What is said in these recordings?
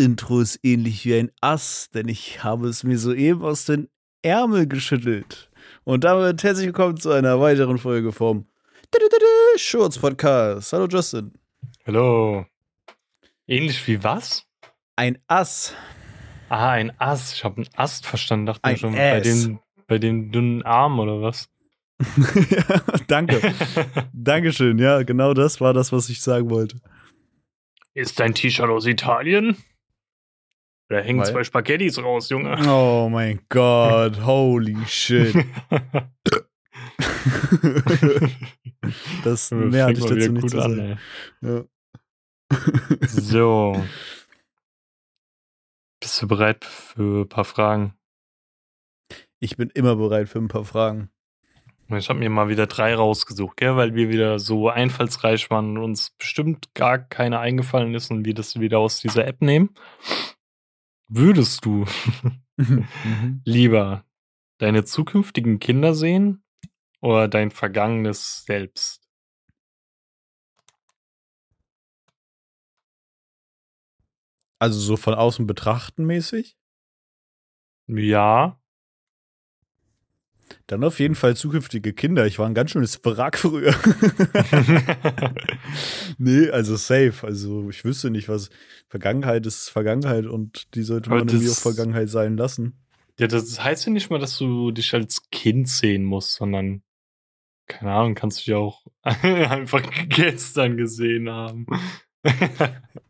Intro ist ähnlich wie ein Ass, denn ich habe es mir soeben aus den Ärmel geschüttelt. Und damit herzlich willkommen zu einer weiteren Folge vom Shorts Podcast. Hallo Justin. Hallo. Ähnlich wie was? Ein Ass. Ah, ein Ass. Ich habe einen Ast verstanden. Dachte Ein mir schon bei den, bei den dünnen Armen oder was? ja, danke. Dankeschön. Ja, genau das war das, was ich sagen wollte. Ist dein T-Shirt aus Italien? Da hängen Weil? zwei Spaghettis raus, Junge. Oh mein Gott, holy shit. das mehr hatte ich dazu nicht gut zu an, sagen. Ja. So. Bist du bereit für ein paar Fragen? Ich bin immer bereit für ein paar Fragen. Ich habe mir mal wieder drei rausgesucht, gell? weil wir wieder so einfallsreich waren und uns bestimmt gar keine eingefallen ist und wir das wieder aus dieser App nehmen. Würdest du Mhm. lieber deine zukünftigen Kinder sehen oder dein vergangenes Selbst? Also so von außen betrachten mäßig? Ja. Dann auf jeden Fall zukünftige Kinder. Ich war ein ganz schönes Wrack früher. nee, also safe. Also ich wüsste nicht, was Vergangenheit ist Vergangenheit und die sollte man irgendwie auch Vergangenheit sein lassen. ja, das heißt ja nicht mal, dass du dich als Kind sehen musst, sondern keine Ahnung, kannst du dich auch einfach gestern gesehen haben.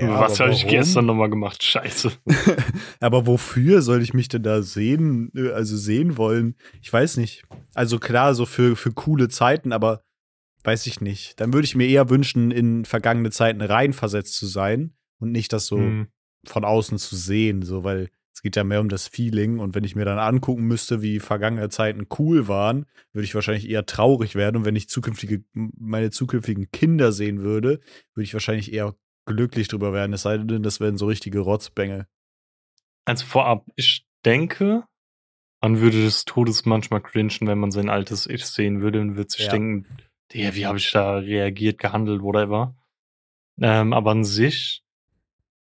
Was aber habe ich gestern nochmal gemacht? Scheiße. Aber wofür soll ich mich denn da sehen, äh, also sehen wollen? Ich weiß nicht. Also klar, so für, für coole Zeiten, aber weiß ich nicht. Dann würde ich mir eher wünschen, in vergangene Zeiten reinversetzt zu sein und nicht das so Hm. von außen zu sehen, so, weil es geht ja mehr um das Feeling und wenn ich mir dann angucken müsste, wie vergangene Zeiten cool waren, würde ich wahrscheinlich eher traurig werden und wenn ich zukünftige, meine zukünftigen Kinder sehen würde, würde ich wahrscheinlich eher glücklich drüber werden, es sei denn, das wären so richtige Rotzbänge. Also vorab, ich denke, man würde des Todes manchmal cringen, wenn man sein altes Ich sehen würde und würde sich Ja. denken, Digga, wie habe ich da reagiert, gehandelt, whatever. Ähm, aber an sich,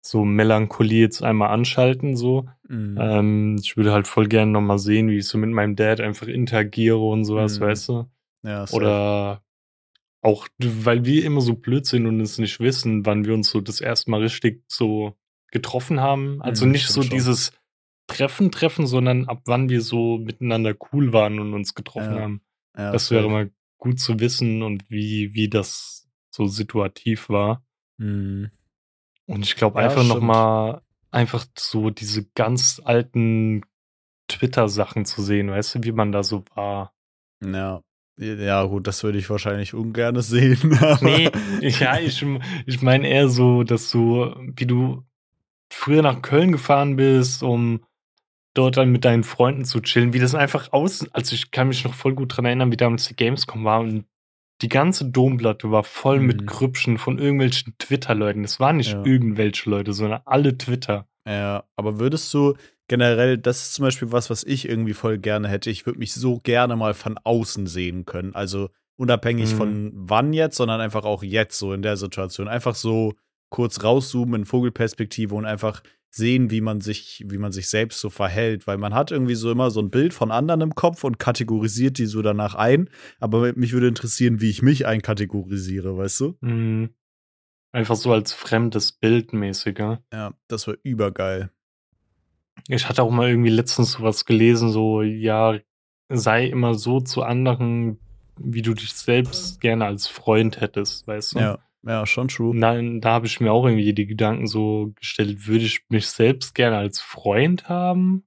so Melancholie jetzt einmal anschalten, so. Mhm. Ähm, ich würde halt voll gerne nochmal sehen, wie ich so mit meinem Dad einfach interagiere und sowas, Mhm. weißt du? ja. Oder auch, weil wir immer so blöd sind und es nicht wissen, wann wir uns so das erste Mal richtig so getroffen haben. Also Mhm, nicht so schon. dieses Treffen, Treffen, sondern ab wann wir so miteinander cool waren und uns getroffen Ja. haben. Ja, das wäre mal gut zu wissen und wie, wie das so situativ war. Mhm. Und ich glaube Ja, einfach nochmal, einfach so diese ganz alten Twitter-Sachen zu sehen, weißt du, wie man da so war. Ja. Ja, gut, das würde ich wahrscheinlich ungern sehen. Nee, ja, ich, ich meine eher so, dass du, wie du früher nach Köln gefahren bist, um dort dann mit deinen Freunden zu chillen, wie das einfach aus, also ich kann mich noch voll gut dran erinnern, wie damals die Gamescom war und die ganze Domplatte war voll Mhm. mit Grüppchen von irgendwelchen Twitter-Leuten. Das waren nicht Ja. irgendwelche Leute, sondern alle Twitter. Ja, aber würdest du generell, das ist zum Beispiel was, was ich irgendwie voll gerne hätte. Ich würde mich so gerne mal von außen sehen können. Also unabhängig Mhm. von wann jetzt, sondern einfach auch jetzt so in der Situation. Einfach so kurz rauszoomen in Vogelperspektive und einfach sehen, wie man sich, wie man sich selbst so verhält, weil man hat irgendwie so immer so ein Bild von anderen im Kopf und kategorisiert die so danach ein. Aber mich würde interessieren, wie ich mich einkategorisiere, weißt du? Mhm. Einfach so als fremdes Bild mäßiger. Ja, das wäre übergeil. Ich hatte auch mal irgendwie letztens sowas gelesen, so, ja, sei immer so zu anderen, wie du dich selbst gerne als Freund hättest, weißt du? Ja, ja, schon true. Dann, da habe ich mir auch irgendwie die Gedanken so gestellt, würde ich mich selbst gerne als Freund haben?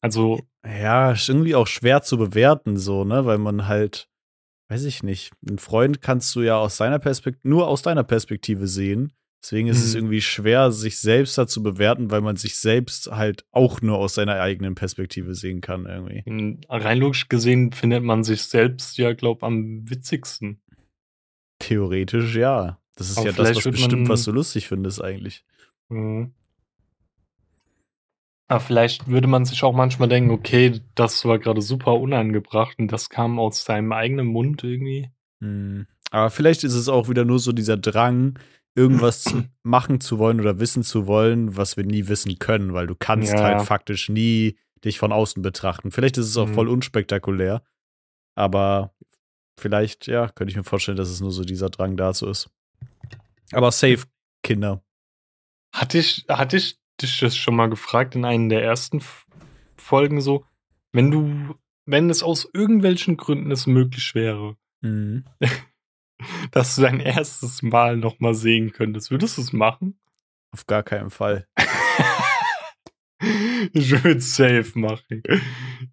Also, Ja, ist irgendwie auch schwer zu bewerten, so, ne? Weil man halt, weiß ich nicht, einen Freund kannst du ja aus seiner Perspektive, nur aus deiner Perspektive sehen. Deswegen ist es Mhm. irgendwie schwer, sich selbst da zu bewerten, weil man sich selbst halt auch nur aus seiner eigenen Perspektive sehen kann, irgendwie. in, rein logisch gesehen findet man sich selbst ja, glaub, am witzigsten. Theoretisch ja. Das ist Aber ja das, was bestimmt, was du lustig findest, eigentlich. Mhm. Aber vielleicht würde man sich auch manchmal denken, okay, das war gerade super unangebracht und das kam aus seinem eigenen Mund irgendwie. Hm. Aber vielleicht ist es auch wieder nur so dieser Drang, irgendwas machen zu wollen oder wissen zu wollen, was wir nie wissen können, weil du kannst Ja. halt faktisch nie dich von außen betrachten. Vielleicht ist es auch Mhm. voll unspektakulär, aber vielleicht, ja, könnte ich mir vorstellen, dass es nur so dieser Drang dazu ist. Aber safe, Kinder. Hatte ich, hatte ich dich das schon mal gefragt in einer der ersten Folgen so, wenn du, wenn es aus irgendwelchen Gründen es möglich wäre, Mhm. dass du dein erstes Mal noch mal sehen könntest, würdest du es machen? Auf gar keinen Fall. ich würde es safe machen.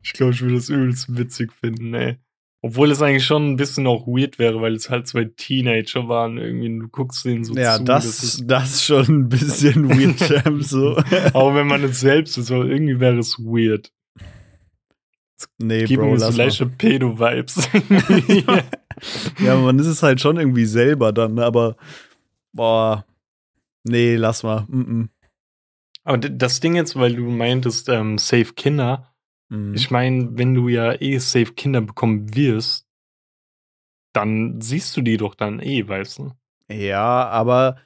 Ich glaube, ich würde es übelst witzig finden, ey. Obwohl es eigentlich schon ein bisschen auch weird wäre, weil es halt zwei Teenager waren irgendwie und du guckst denen so Ja, zu. das, ist, das ist schon ein bisschen weird, Champ, so. aber wenn man es selbst ist, aber irgendwie wäre es weird. Nee, Gib Bro, mir so leichte Pedo-Vibes. Ja, man ist es halt schon irgendwie selber dann, aber boah, nee, lass mal. Mm aber d- das Ding jetzt, weil du meintest, ähm, safe Kinder, -mm. Mm. ich meine, wenn du ja eh safe Kinder bekommen wirst, dann siehst du die doch dann eh, weißt du? Ja, aber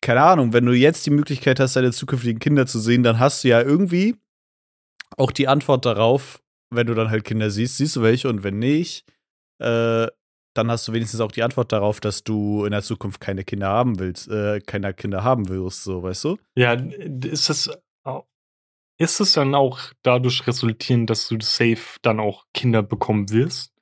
keine Ahnung, wenn du jetzt die Möglichkeit hast, deine zukünftigen Kinder zu sehen, dann hast du ja irgendwie auch die Antwort darauf, wenn du dann halt Kinder siehst, siehst du welche und wenn nicht, äh, dann hast du wenigstens auch die Antwort darauf, dass du in der Zukunft keine Kinder haben willst, äh, keine Kinder haben wirst, so, weißt du? Ja, ist es, au- ist es dann auch dadurch resultierend, dass du safe dann auch Kinder bekommen wirst?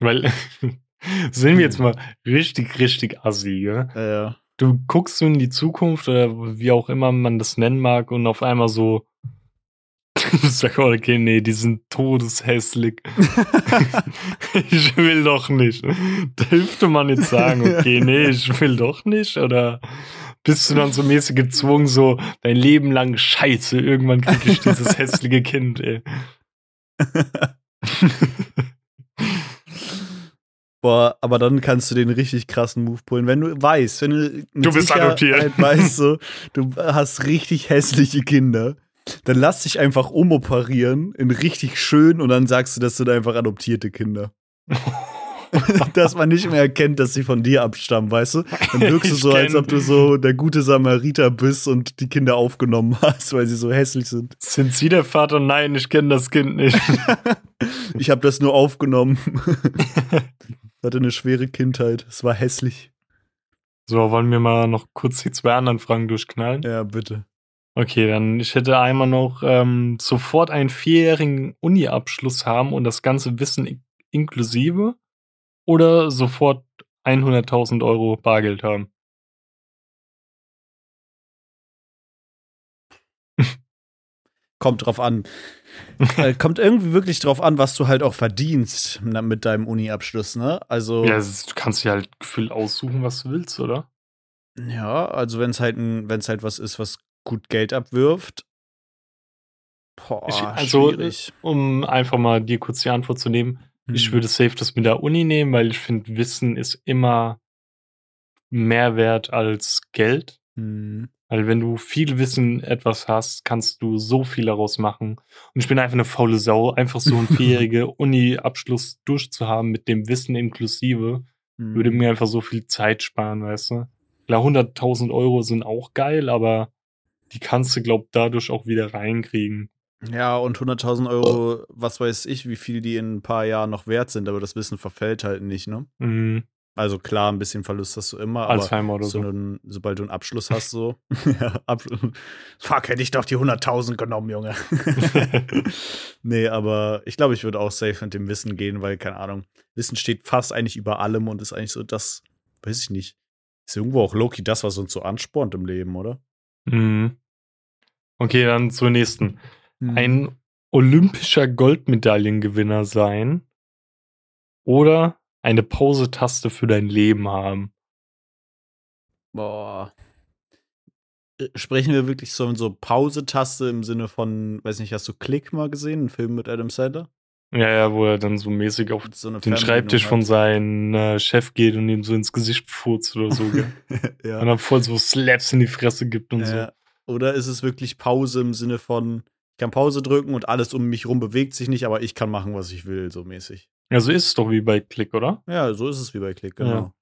Weil, sind wir jetzt mal richtig, richtig assi, gell? Äh, Du guckst so in die Zukunft oder wie auch immer man das nennen mag und auf einmal so, sag mal, okay, nee, die sind todeshässlich. ich will doch nicht. Dürfte man jetzt sagen, okay, nee, ich will doch nicht? Oder bist du dann so mäßig gezwungen, so dein Leben lang Scheiße, irgendwann krieg ich dieses hässliche Kind, ey. Boah, aber dann kannst du den richtig krassen Move pullen, wenn du weißt, wenn du mit Du bist Sicherheit adoptiert. weißt, so, du hast richtig hässliche Kinder, dann lass dich einfach umoperieren in richtig schön und dann sagst du, das sind einfach adoptierte Kinder. dass man nicht mehr erkennt, dass sie von dir abstammen, weißt du? Dann wirkst du so, als ob du so der gute Samariter bist und die Kinder aufgenommen hast, weil sie so hässlich sind. Sind Sie der Vater? Nein, ich kenne das Kind nicht. Ich habe das nur aufgenommen. Hatte eine schwere Kindheit. Es war hässlich. So, wollen wir mal noch kurz die zwei anderen Fragen durchknallen? Ja, bitte. Okay, dann ich hätte einmal noch ähm, sofort einen vierjährigen Uni-Abschluss haben und das ganze Wissen in inklusive oder sofort 100.000 Euro Bargeld haben. Kommt drauf an. äh, kommt irgendwie wirklich drauf an, was du halt auch verdienst mit deinem Uni-Abschluss, ne? Also, Ja, es ist- du kannst dir halt gefühlt aussuchen, was du willst, oder? ja, also wenn es halt, ein- wenn's halt was ist, was gut Geld abwirft. Boah, Ich- also, schwierig. Um einfach mal dir kurz die Antwort zu nehmen. Ich Hm. würde safe das mit der Uni nehmen, weil ich finde, Wissen ist immer mehr wert als Geld. Hm. Weil wenn du viel Wissen etwas hast, kannst du so viel daraus machen. Und ich bin einfach eine faule Sau, einfach so einen vierjährige Uni-Abschluss durchzuhaben mit dem Wissen inklusive, Hm. würde mir einfach so viel Zeit sparen, weißt du? Klar, 100.000 Euro sind auch geil, aber die kannst du, glaub, dadurch auch wieder reinkriegen. Ja, und 100.000 Euro, was weiß ich, wie viel die in ein paar Jahren noch wert sind, aber das Wissen verfällt halt nicht, ne? Mhm. Also klar, ein bisschen Verlust hast du immer, aber Alzheimer oder so so. einen, sobald du einen Abschluss hast, so. ja. Fuck, hätte ich doch die 100.000 genommen, Junge. nee, aber ich glaube, ich würde auch safe mit dem Wissen gehen, weil, keine Ahnung, Wissen steht fast eigentlich über allem und ist eigentlich so das, weiß ich nicht. Ist irgendwo auch Loki das, was uns so anspornt im Leben, oder? Mhm. Okay, dann zur nächsten. Hm. Ein olympischer Goldmedaillengewinner sein oder eine Pause-Taste für dein Leben haben. Boah. Äh, Sprechen wir wirklich so so Pause-Taste im Sinne von, weiß nicht, hast du Click mal gesehen, ein Film mit Adam Sandler? Ja, ja, wo er dann so mäßig auf So den Schreibtisch von seinem äh, Chef geht und ihm so ins Gesicht furzt oder so, gell? ja. Und dann voll so Slaps in die Fresse gibt und Ja. Oder ist es wirklich Pause im Sinne von, ich kann Pause drücken und alles um mich rum bewegt sich nicht, aber ich kann machen, was ich will, so mäßig. so. Also ist es doch wie bei Click, oder? Ja, so ist es wie bei Click, genau.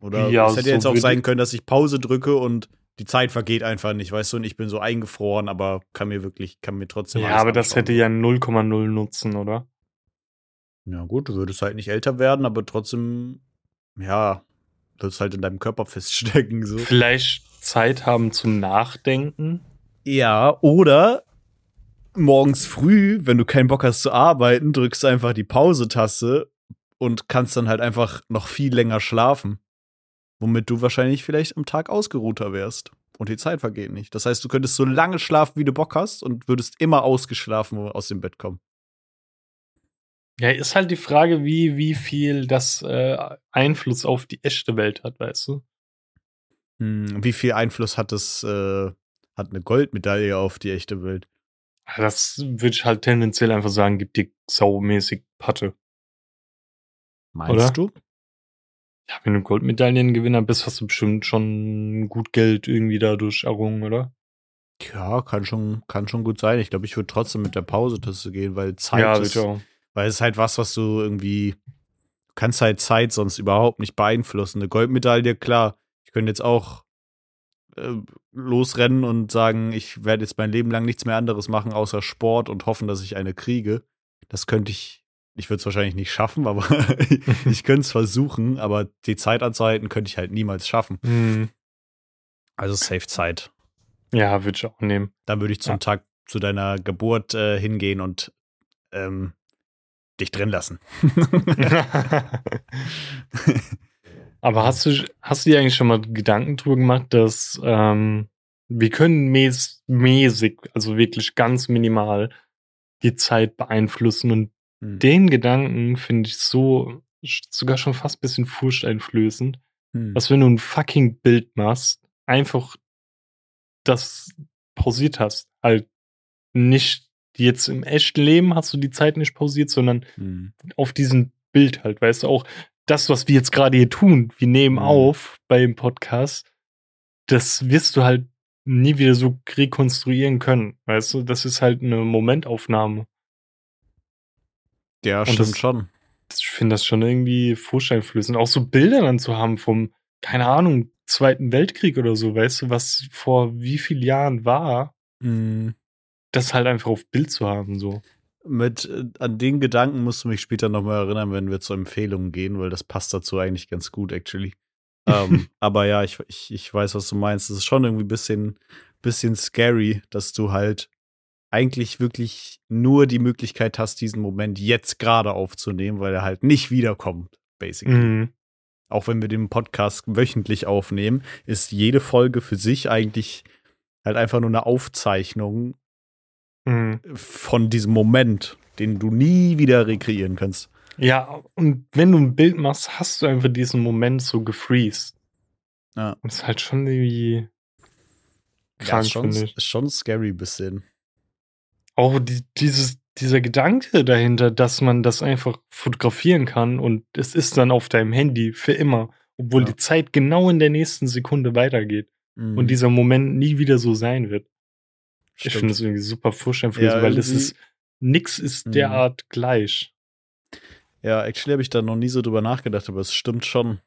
Oder Ja, es hätte so jetzt auch sein können, dass ich Pause drücke und die Zeit vergeht einfach nicht, weißt du, und ich bin so eingefroren, aber kann mir wirklich, kann mir trotzdem Ja, aber das anschauen. hätte ja 0,0 Nutzen, oder? Ja, gut, du würdest halt nicht älter werden, aber trotzdem, ja, würdest halt in deinem Körper feststecken. So. Vielleicht Zeit haben zum Nachdenken. Ja, oder morgens früh, wenn du keinen Bock hast zu arbeiten, drückst du einfach die Pause-Taste und kannst dann halt einfach noch viel länger schlafen. Womit du wahrscheinlich vielleicht am Tag ausgeruhter wärst. Und die Zeit vergeht nicht. Das heißt, du könntest so lange schlafen, wie du Bock hast und würdest immer ausgeschlafen aus dem Bett kommen. Ja, ist halt die Frage, wie, wie viel das äh, Einfluss auf die echte Welt hat, weißt du? Hm, wie viel Einfluss hat das, äh, hat eine Goldmedaille auf die echte Welt? Das würde ich halt tendenziell einfach sagen, gibt dir saumäßig Patte. Meinst Oder? du? Ja, wenn du Goldmedaillengewinner bist, hast du bestimmt schon gut Geld irgendwie dadurch errungen, oder? Ja, kann schon, kann schon gut sein. Ich glaube, ich würde trotzdem mit der Pause-Taste gehen, weil Zeit ja, ist, weil es ist halt was, was du irgendwie, du kannst halt Zeit sonst überhaupt nicht beeinflussen. Eine Goldmedaille, klar, ich könnte jetzt auch äh, losrennen und sagen, ich werde jetzt mein Leben lang nichts mehr anderes machen, außer Sport und hoffen, dass ich eine kriege. Das könnte ich, ich würde es wahrscheinlich nicht schaffen, aber ich könnte es versuchen, aber die Zeit anzuhalten, könnte ich halt niemals schaffen. Hm. Also safe Zeit. Ja, würde ich auch nehmen. Dann würde ich zum Ja. Tag zu deiner Geburt äh, hingehen und ähm, dich drin lassen. Aber hast du, hast du dir eigentlich schon mal Gedanken drüber gemacht, dass ähm, wir können mäß, mäßig, also wirklich ganz minimal, die Zeit beeinflussen und Hm. den Gedanken finde ich so sogar schon fast ein bisschen furchteinflößend, Hm. dass wenn du ein fucking Bild machst, einfach das pausiert hast. Halt nicht jetzt im echten Leben hast du die Zeit nicht pausiert, sondern Hm. auf diesem Bild halt, weißt du, auch das, was wir jetzt gerade hier tun, wir nehmen Mhm. auf beim Podcast, das wirst du halt nie wieder so rekonstruieren können, weißt du, das ist halt eine Momentaufnahme. Ja, Und stimmt das- schon. Ich finde das schon irgendwie furchteinflößend, auch so Bilder dann zu haben vom, keine Ahnung, Zweiten Weltkrieg oder so, weißt du, was vor wie vielen Jahren war, Hm. das halt einfach auf Bild zu haben, so. Mit, äh, an den Gedanken musst du mich später nochmal erinnern, wenn wir zu Empfehlungen gehen, weil das passt dazu eigentlich ganz gut, actually. ähm, aber ja, ich, ich, ich weiß, was du meinst. Es ist schon irgendwie ein bisschen, bisschen scary, dass du halt eigentlich wirklich nur die Möglichkeit hast, diesen Moment jetzt gerade aufzunehmen, weil er halt nicht wiederkommt, basically. Mhm. Auch wenn wir den Podcast wöchentlich aufnehmen, ist jede Folge für sich eigentlich halt einfach nur eine Aufzeichnung Mhm. von diesem Moment, den du nie wieder rekreieren kannst. Ja, und wenn du ein Bild machst, hast du einfach diesen Moment so gefreezed. Ja. Es ist halt schon irgendwie krank, ist schon, finde ich. ist schon scary bisschen. Auch die, dieses, dieser Gedanke dahinter, dass man das einfach fotografieren kann und es ist dann auf deinem Handy für immer, obwohl Ja. die Zeit genau in der nächsten Sekunde weitergeht Mhm. und dieser Moment nie wieder so sein wird. Ich Stimmt. finde es irgendwie super furchteinflößend, Ja, weil das irgendwie- ist, nix ist Mhm. derart gleich. Ja, actually habe ich da noch nie so drüber nachgedacht, aber es stimmt schon.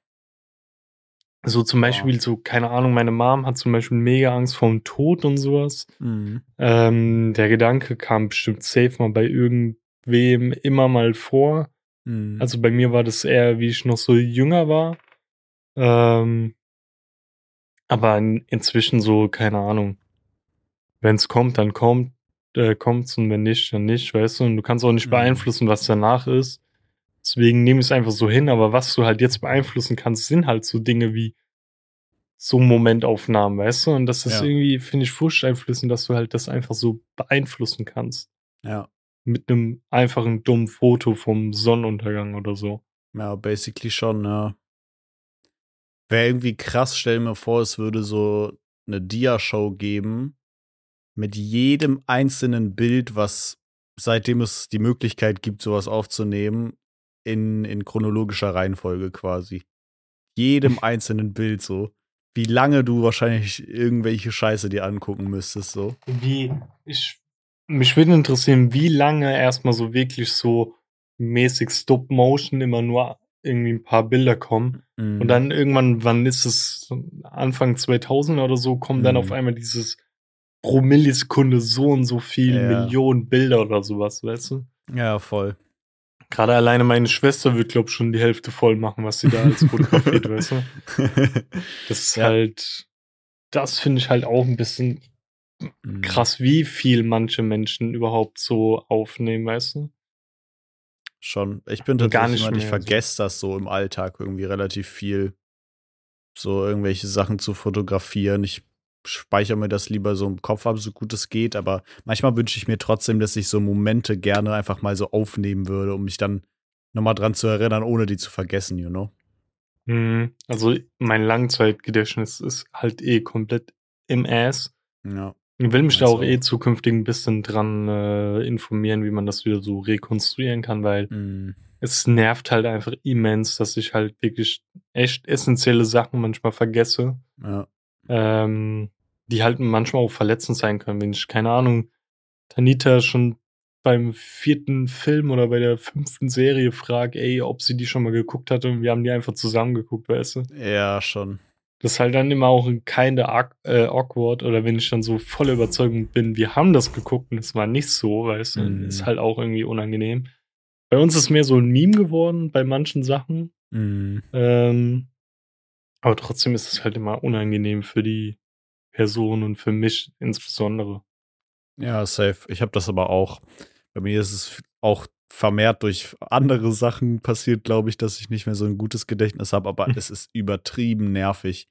So zum. Beispiel, so, keine Ahnung, meine Mom hat zum Beispiel mega Angst vor dem Tod und sowas. Mhm. Ähm, der Gedanke kam bestimmt safe mal bei irgendwem immer mal vor. Mhm. Also bei mir war das eher, wie ich noch so jünger war. Ähm, aber in, inzwischen so, keine Ahnung. Wenn es kommt, dann kommt, äh, kommt's und wenn nicht, dann nicht, weißt du. Und du kannst auch nicht Mhm. beeinflussen, was danach ist. Deswegen nehme ich es einfach so hin. Aber was du halt jetzt beeinflussen kannst, sind halt so Dinge wie so Momentaufnahmen, weißt du. Und das ist Ja. irgendwie, finde ich, furchteinflößend, dass du halt das einfach so beeinflussen kannst. ja. Mit einem einfachen, dummen Foto vom Sonnenuntergang oder so. Ja, basically schon, ja. Wäre irgendwie krass, stell mal vor, es würde so eine Dia-Show geben mit jedem einzelnen Bild, was seitdem es die Möglichkeit gibt, sowas aufzunehmen, in, in chronologischer Reihenfolge quasi. Jedem einzelnen Bild so. Wie lange du wahrscheinlich irgendwelche Scheiße dir angucken müsstest, so. Wie, ich, mich würde interessieren, wie lange erstmal so wirklich so mäßig Stop-Motion immer nur irgendwie ein paar Bilder kommen. Mhm. Und dann irgendwann, wann ist es? Anfang 2000 oder so, kommen dann Mhm. auf einmal dieses pro Millisekunde so und so viel Ja. Millionen Bilder oder sowas, weißt du? Ja, voll. Gerade alleine meine Schwester wird, glaub schon die Hälfte voll machen, was sie da als fotografiert, weißt du? Das ist Ja. halt, das finde ich halt auch ein bisschen Mhm. krass, wie viel manche Menschen überhaupt so aufnehmen, weißt du? Schon. Ich bin Gar tatsächlich nicht jemand, ich mehr so. vergesse das so im Alltag irgendwie relativ viel, so irgendwelche Sachen zu fotografieren. Ich speichere mir das lieber so im Kopf ab, so gut es geht, aber manchmal wünsche ich mir trotzdem, dass ich so Momente gerne einfach mal so aufnehmen würde, um mich dann nochmal dran zu erinnern, ohne die zu vergessen, you know? Mhm. Also mein Langzeitgedächtnis ist halt eh komplett im Ass. Ja. Ich will mich da auch eh zukünftig ein bisschen dran äh, informieren, wie man das wieder so rekonstruieren kann, weil Mhm. es nervt halt einfach immens, dass ich halt wirklich echt essentielle Sachen manchmal vergesse, Ja. Ähm, die halt manchmal auch verletzend sein können. Wenn ich, keine Ahnung, Tanita schon beim vierten Film oder bei der fünften Serie frage, ey, ob sie die schon mal geguckt hatte und wir haben die einfach zusammen geguckt, weißt du? Ja, schon. Das ist halt dann immer auch keine äh, awkward oder wenn ich dann so voller Überzeugung bin, wir haben das geguckt und es war nicht so, weißt du, Mhm. ist halt auch irgendwie unangenehm. Bei uns ist mehr so ein Meme geworden bei manchen Sachen, Mhm. ähm, aber trotzdem ist es halt immer unangenehm für die Person und für mich insbesondere. Ja, safe. Ich habe das aber auch. Bei mir ist es auch vermehrt durch andere Sachen passiert, glaube ich, dass ich nicht mehr so ein gutes Gedächtnis habe, aber es ist übertrieben nervig.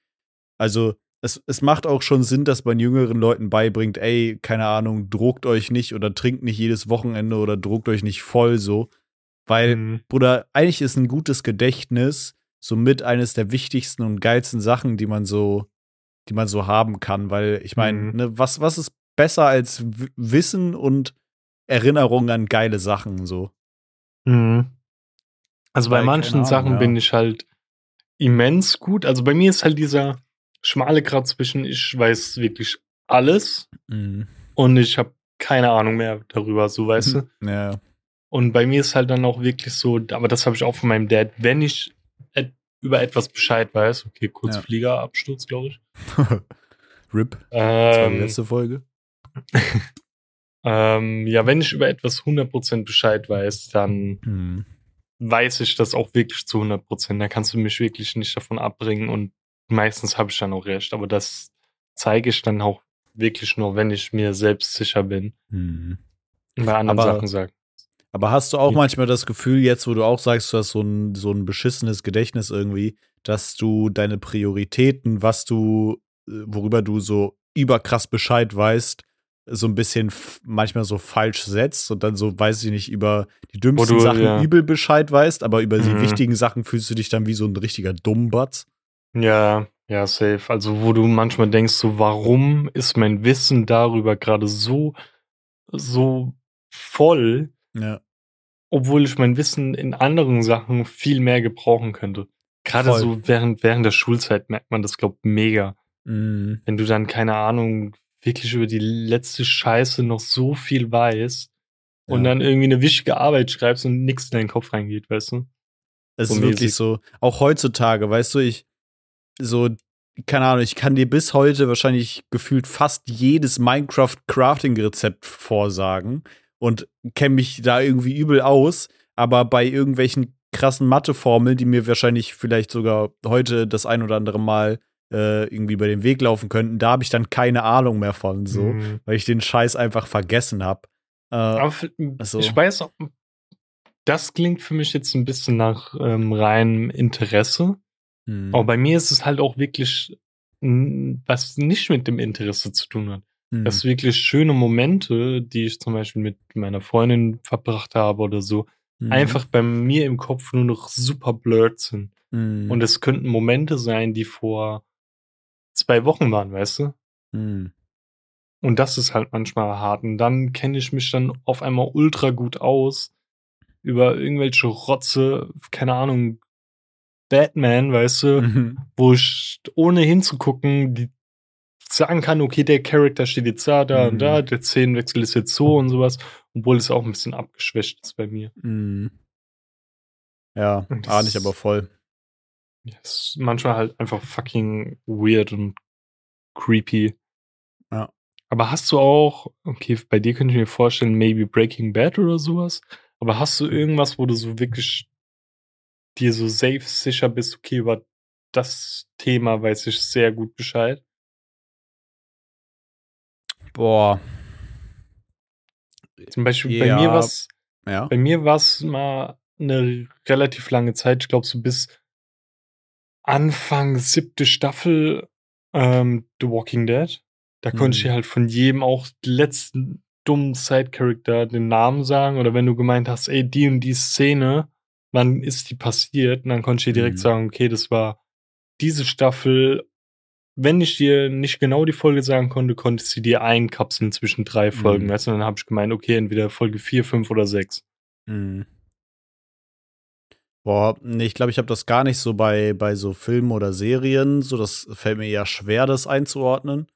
Also, es, es macht auch schon Sinn, dass man jüngeren Leuten beibringt, ey, keine Ahnung, druckt euch nicht oder trinkt nicht jedes Wochenende oder druckt euch nicht voll so. Weil, Mhm. Bruder, eigentlich ist ein gutes Gedächtnis somit eines der wichtigsten und geilsten Sachen, die man so, die man so haben kann. Weil, ich meine, Mhm. ne, was, was ist besser als W Wissen und Erinnerung an geile Sachen so? Mhm. Also bei Weil, keine manchen Ahnung, Sachen ja. bin ich halt immens gut. Also bei mir ist halt dieser schmale Grad zwischen, ich weiß wirklich alles Mhm. und ich habe keine Ahnung mehr darüber, so weißt du. Ja. Und bei mir ist halt dann auch wirklich so, aber das habe ich auch von meinem Dad, wenn ich über etwas Bescheid weiß, okay, kurz Ja. Fliegerabsturz, glaube ich. RIP. Das war die Ähm, letzte Folge. ähm, ja, wenn ich über etwas 100% Bescheid weiß, dann Mhm. weiß ich das auch wirklich zu 100%. Da kannst du mich wirklich nicht davon abbringen und meistens habe ich dann auch recht. Aber das zeige ich dann auch wirklich nur, wenn ich mir selbst sicher bin. Mhm. Bei anderen Aber- Sachen sagen. Aber hast du auch Hm. manchmal das Gefühl, jetzt, wo du auch sagst, du hast so ein, so ein beschissenes Gedächtnis irgendwie, dass du deine Prioritäten, was du, äh, worüber du so überkrass Bescheid weißt, so ein bisschen manchmal so falsch setzt und dann so, weiß ich nicht, über die dümmsten du, Sachen ja. übel Bescheid weißt, aber über die Mhm. wichtigen Sachen fühlst du dich dann wie so ein richtiger Dummbatz. Ja, ja, safe. Also, wo du manchmal denkst, so, warum ist mein Wissen darüber gerade so, so voll, Ja. obwohl ich mein Wissen in anderen Sachen viel mehr gebrauchen könnte. Gerade Voll. so während, während der Schulzeit merkt man das, glaub mega. Mhm. wenn du dann, keine Ahnung, wirklich über die letzte Scheiße noch so viel weißt und Ja. dann irgendwie eine wichtige Arbeit schreibst und nichts in deinen Kopf reingeht, weißt du? Es So ist wirklich mäßig. so, auch heutzutage, weißt du, ich, so, keine Ahnung, ich kann dir bis heute wahrscheinlich gefühlt fast jedes Minecraft-Crafting-Rezept vorsagen und kenne mich da irgendwie übel aus, aber bei irgendwelchen krassen Matheformeln, die mir wahrscheinlich vielleicht sogar heute das ein oder andere Mal äh, irgendwie über den Weg laufen könnten, da habe ich dann keine Ahnung mehr von, so, Mhm. weil ich den Scheiß einfach vergessen habe. Äh, also- ich weiß, das klingt für mich jetzt ein bisschen nach ähm, reinem Interesse. hm, Aber bei mir ist es halt auch wirklich, was nicht mit dem Interesse zu tun hat. Hm, Das wirklich schöne Momente, die ich zum Beispiel mit meiner Freundin verbracht habe oder so, hm, einfach bei mir im Kopf nur noch super blurred sind. hm, Und es könnten Momente sein, die vor zwei Wochen waren, weißt du? hm, Und das ist halt manchmal hart. Und dann kenne ich mich dann auf einmal ultra gut aus über irgendwelche Rotze, keine Ahnung, Batman, weißt du, mhm. wo ich ohne hinzugucken die sagen kann, okay, der Charakter steht jetzt da, da Mhm. und da, der Szenenwechsel ist jetzt so und sowas, obwohl es auch ein bisschen abgeschwächt ist bei mir. Mhm. Ja, ahne ich aber voll. Ja, ist manchmal halt einfach fucking weird und creepy. Ja. Aber hast du auch, okay, bei dir könnte ich mir vorstellen, maybe Breaking Bad oder sowas. Aber hast du irgendwas, wo du so wirklich dir so safe sicher bist, okay, über das Thema weiß ich sehr gut Bescheid? Boah, Zum Beispiel bei Ja. mir was, ja. bei mir war es mal eine relativ lange Zeit, ich glaube so bis Anfang siebte Staffel ähm, The Walking Dead. Da konnte ich Mhm. halt von jedem auch letzten dummen Side-Character den Namen sagen. Oder wenn du gemeint hast, ey, die und die Szene, wann ist die passiert? Und dann konnte ich dir direkt Mhm. sagen, okay, das war diese Staffel. Wenn ich dir nicht genau die Folge sagen konnte, konnte ich sie dir einkapseln zwischen drei Folgen. Mhm. Weißt du, und dann habe ich gemeint, okay, entweder Folge 4, 5 oder 6. Mhm. Boah, nee, ich glaube, ich habe das gar nicht so bei, bei so Filmen oder Serien. So, das fällt mir eher schwer, das einzuordnen.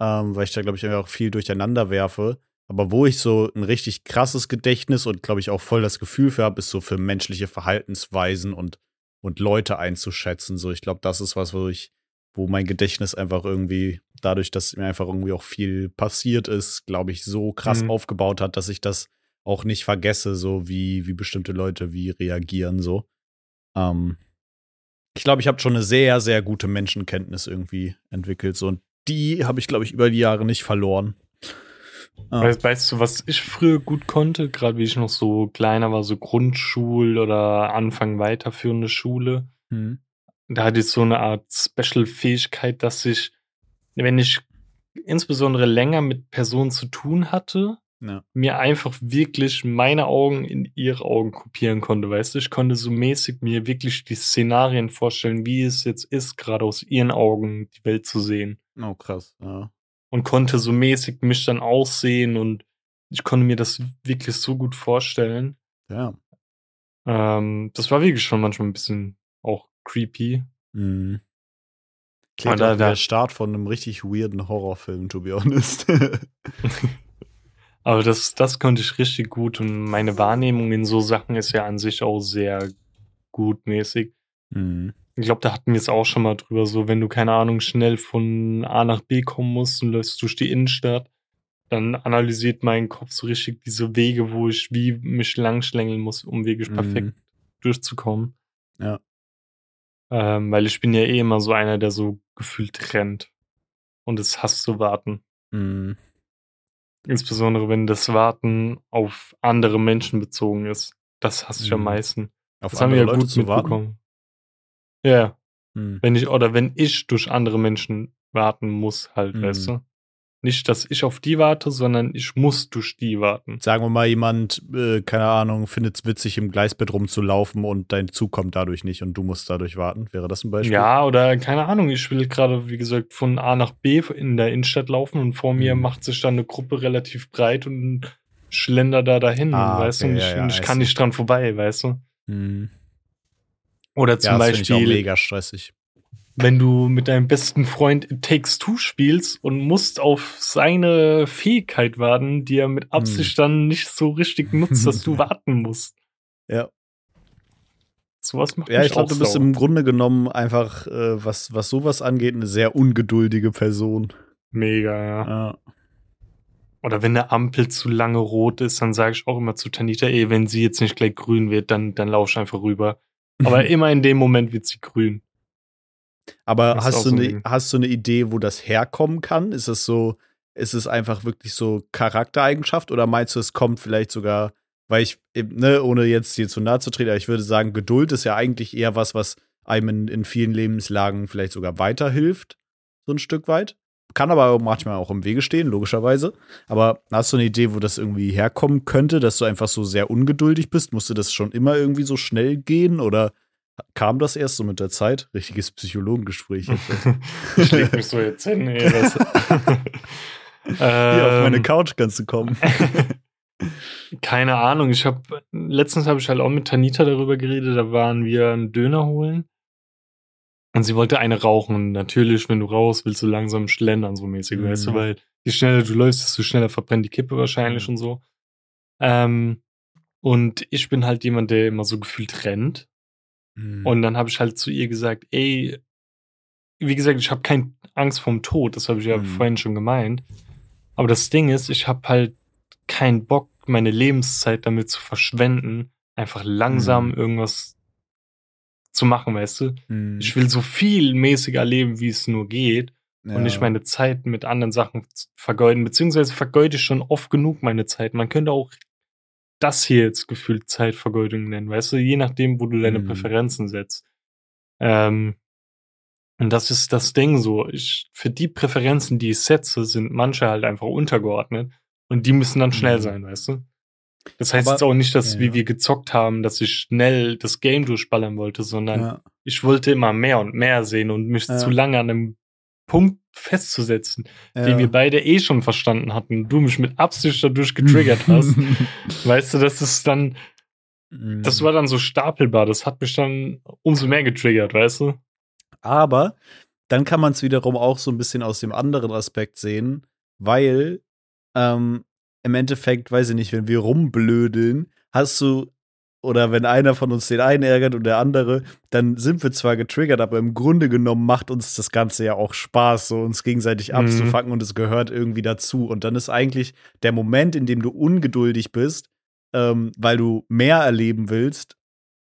Ähm, weil ich da, glaube ich, auch viel durcheinander werfe. Aber wo ich so ein richtig krasses Gedächtnis und, glaube ich, auch voll das Gefühl für habe, ist so für menschliche Verhaltensweisen und, und Leute einzuschätzen. So, ich glaube, das ist was, wo ich, wo mein Gedächtnis einfach irgendwie, dadurch, dass mir einfach irgendwie auch viel passiert ist, glaube ich, so krass Mhm. aufgebaut hat, dass ich das auch nicht vergesse, so wie, wie bestimmte Leute wie reagieren, so. Ähm, ich glaube, ich habe schon eine sehr, sehr gute Menschenkenntnis irgendwie entwickelt, so. Und die habe ich, glaube ich, über die Jahre nicht verloren. Ah. Weißt, weißt du, was ich früher gut konnte, gerade wie ich noch so kleiner war, so Grundschul- oder Anfang weiterführende Schule? Hm. Da hatte ich so eine Art Special-Fähigkeit, dass ich, wenn ich insbesondere länger mit Personen zu tun hatte, Ja. mir einfach wirklich meine Augen in ihre Augen kopieren konnte, weißt du? Ich konnte so mäßig mir wirklich die Szenarien vorstellen, wie es jetzt ist, gerade aus ihren Augen die Welt zu sehen. Oh, krass. Ja. Und konnte so mäßig mich dann aussehen und ich konnte mir das wirklich so gut vorstellen. ja. Ähm, das war wirklich schon manchmal ein bisschen creepy. Mhm. Klingt da- der Start von einem richtig weirden Horrorfilm, to be honest. Aber das, das konnte ich richtig gut und meine Wahrnehmung in so Sachen ist ja an sich auch sehr gutmäßig. mhm. Ich glaube, da hatten wir es auch schon mal drüber, so wenn du, keine Ahnung, schnell von A nach B kommen musst und läufst durch die Innenstadt, dann analysiert mein Kopf so richtig diese Wege, wo ich wie mich langschlängeln muss, um wirklich perfekt Mhm. durchzukommen. Ja. Ähm, weil ich bin ja eh immer so einer, der so gefühlt rennt und es hasst zu warten. Mhm. Insbesondere wenn das Warten auf andere Menschen bezogen ist. Das hasse ich am Mhm. meisten. Auf Das haben wir andere ja Leute gut zu warten. mitbekommen. Ja, Mhm. wenn ich, oder wenn ich durch andere Menschen warten muss, halt, Mhm. weißt du? Nicht, dass ich auf die warte, sondern ich muss durch die warten. Sagen wir mal, jemand, äh, keine Ahnung, findet es witzig, im Gleisbett rumzulaufen und dein Zug kommt dadurch nicht und du musst dadurch warten. Wäre das ein Beispiel? Ja, oder keine Ahnung, ich will gerade, wie gesagt, von A nach B in der Innenstadt laufen und vor mir Mhm. macht sich dann eine Gruppe relativ breit und schlender da dahin, Ah, weißt du? okay, Und ich, ja, ja, ich kann nicht dran vorbei, weißt du? Mhm. Oder zum ja das finde ich auch Beispiel, mega stressig. Wenn du mit deinem besten Freund It Takes Two spielst und musst auf seine Fähigkeit warten, die er mit Absicht dann nicht so richtig nutzt, dass du warten musst. Ja. Sowas macht Ja, ich glaube, du bist im Grunde genommen einfach, äh, was, was sowas angeht, eine sehr ungeduldige Person. Mega, ja. Ja. Oder wenn eine Ampel zu lange rot ist, dann sage ich auch immer zu Tanita, ey, wenn sie jetzt nicht gleich grün wird, dann, dann lauf ich einfach rüber. Aber immer in dem Moment wird sie grün. Aber Das auch hast du, eine, hast du eine Idee, wo das herkommen kann? Ist es so, ist es einfach wirklich so Charaktereigenschaft oder meinst du, es kommt vielleicht sogar, weil ich, eben, ne, ohne jetzt dir zu nahe zu treten, aber ich würde sagen, Geduld ist ja eigentlich eher was, was einem in, in vielen Lebenslagen vielleicht sogar weiterhilft, so ein Stück weit. Kann aber manchmal auch im Wege stehen, logischerweise. Aber hast du eine Idee, wo das irgendwie herkommen könnte, dass du einfach so sehr ungeduldig bist? Musste das schon immer irgendwie so schnell gehen oder kam das erst so mit der Zeit? Richtiges Psychologengespräch. ich leg mich so jetzt hin, ey. Das, Hier auf meine Ähm, Couch kannst du kommen. Keine Ahnung. Ich habe letztens habe ich halt auch mit Tanita darüber geredet. Da waren wir einen Döner holen und sie wollte eine rauchen. Und natürlich, wenn du raus willst, du langsam schlendern so mäßig, Mhm. weißt du, weil je schneller du läufst, desto schneller verbrennt die Kippe wahrscheinlich Mhm. und so. Ähm, Und ich bin halt jemand, der immer so gefühlt rennt. Mhm. Und dann habe ich halt zu ihr gesagt, ey, wie gesagt, ich habe keine Angst vorm Tod, das habe ich ja Mhm. vorhin schon gemeint. Aber das Ding ist, ich habe halt keinen Bock, meine Lebenszeit damit zu verschwenden, einfach langsam Mhm. irgendwas zu machen, weißt du? Mhm. Ich will so viel mäßiger leben, wie es nur geht ja. und nicht meine Zeit mit anderen Sachen vergeuden, beziehungsweise vergeude ich schon oft genug meine Zeit. Man könnte auch das hier jetzt gefühlt Zeitvergeudung nennen, weißt du, je nachdem, wo du deine Mhm. Präferenzen setzt. Ähm, und das ist das Ding so. Ich, für die Präferenzen, die ich setze, sind manche halt einfach untergeordnet und die müssen dann schnell Mhm. sein, weißt du? Das heißt Aber- jetzt auch nicht, dass ja. wie wir gezockt haben, dass ich schnell das Game durchballern wollte, sondern Ja. ich wollte immer mehr und mehr sehen und mich zu lange an einem Punkt festzusetzen, Ja. den wir beide eh schon verstanden hatten du mich mit Absicht dadurch getriggert hast. weißt du, das ist dann, Mhm. das war dann so stapelbar, das hat mich dann umso mehr getriggert, weißt du? Aber dann kann man es wiederum auch so ein bisschen aus dem anderen Aspekt sehen, weil ähm, im Endeffekt, weiß ich nicht, wenn wir rumblödeln, hast du, oder wenn einer von uns den einen ärgert und der andere, dann sind wir zwar getriggert, aber im Grunde genommen macht uns das Ganze ja auch Spaß, so uns gegenseitig Mhm. abzufacken und es gehört irgendwie dazu. Und dann ist eigentlich der Moment, in dem du ungeduldig bist, ähm, weil du mehr erleben willst,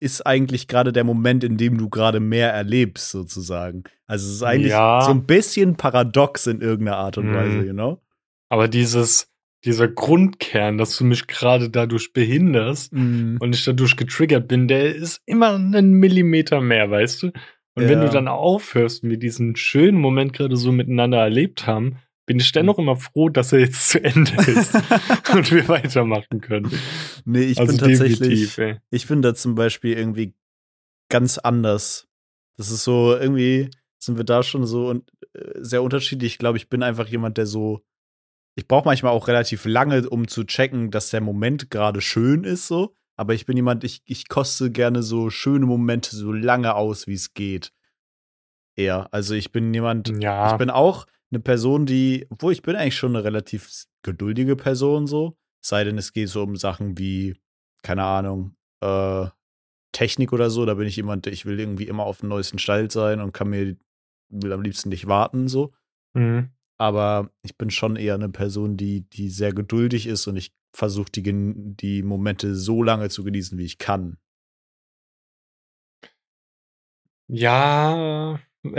ist eigentlich gerade der Moment, in dem du gerade mehr erlebst, sozusagen. Also es ist eigentlich Ja. so ein bisschen paradox in irgendeiner Art und Mhm. Weise, you know? Aber dieses, dieser Grundkern, dass du mich gerade dadurch behinderst Mhm. und ich dadurch getriggert bin, der ist immer einen Millimeter mehr, weißt du? Und wenn Ja. du dann aufhörst und wir diesen schönen Moment gerade so miteinander erlebt haben, bin ich dennoch immer froh, dass er jetzt zu Ende ist und wir weitermachen können. Nee, ich also bin tatsächlich, ey. ich bin da zum Beispiel irgendwie ganz anders. Das ist so, irgendwie sind wir da schon so und äh, sehr unterschiedlich. Ich glaube, ich bin einfach jemand, der so, ich brauche manchmal auch relativ lange, um zu checken, dass der Moment gerade schön ist, so. Aber ich bin jemand, ich, ich koste gerne so schöne Momente so lange aus, wie es geht. Eher. Also ich bin jemand, Ja, ich bin auch eine Person, die, obwohl ich bin eigentlich schon eine relativ geduldige Person so, sei denn es geht so um Sachen wie, keine Ahnung, äh, Technik oder so, da bin ich jemand, der ich will irgendwie immer auf dem neuesten Stand sein und kann mir, will am liebsten nicht warten so. mhm. Aber ich bin schon eher eine Person, die, die sehr geduldig ist und ich versuche die, die Momente so lange zu genießen, wie ich kann. ja.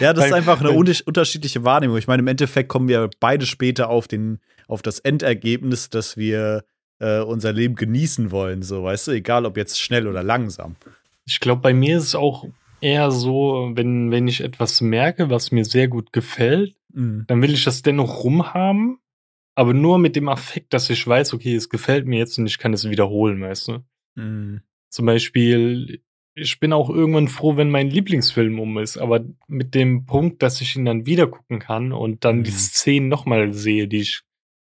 Ja, das ist einfach eine unterschiedliche Wahrnehmung. Ich meine, im Endeffekt kommen wir beide später auf, den, auf das Endergebnis, dass wir äh, unser Leben genießen wollen, so, weißt du, egal ob jetzt schnell oder langsam. Ich glaube, bei mir ist es auch eher so, wenn, wenn ich etwas merke, was mir sehr gut gefällt, Mhm. dann will ich das dennoch rumhaben, aber nur mit dem Affekt, dass ich weiß, okay, es gefällt mir jetzt und ich kann es wiederholen, weißt du? Mhm. Zum Beispiel, ich bin auch irgendwann froh, wenn mein Lieblingsfilm um ist, aber mit dem Punkt, dass ich ihn dann wieder gucken kann und dann die Mhm. Szenen nochmal sehe, die ich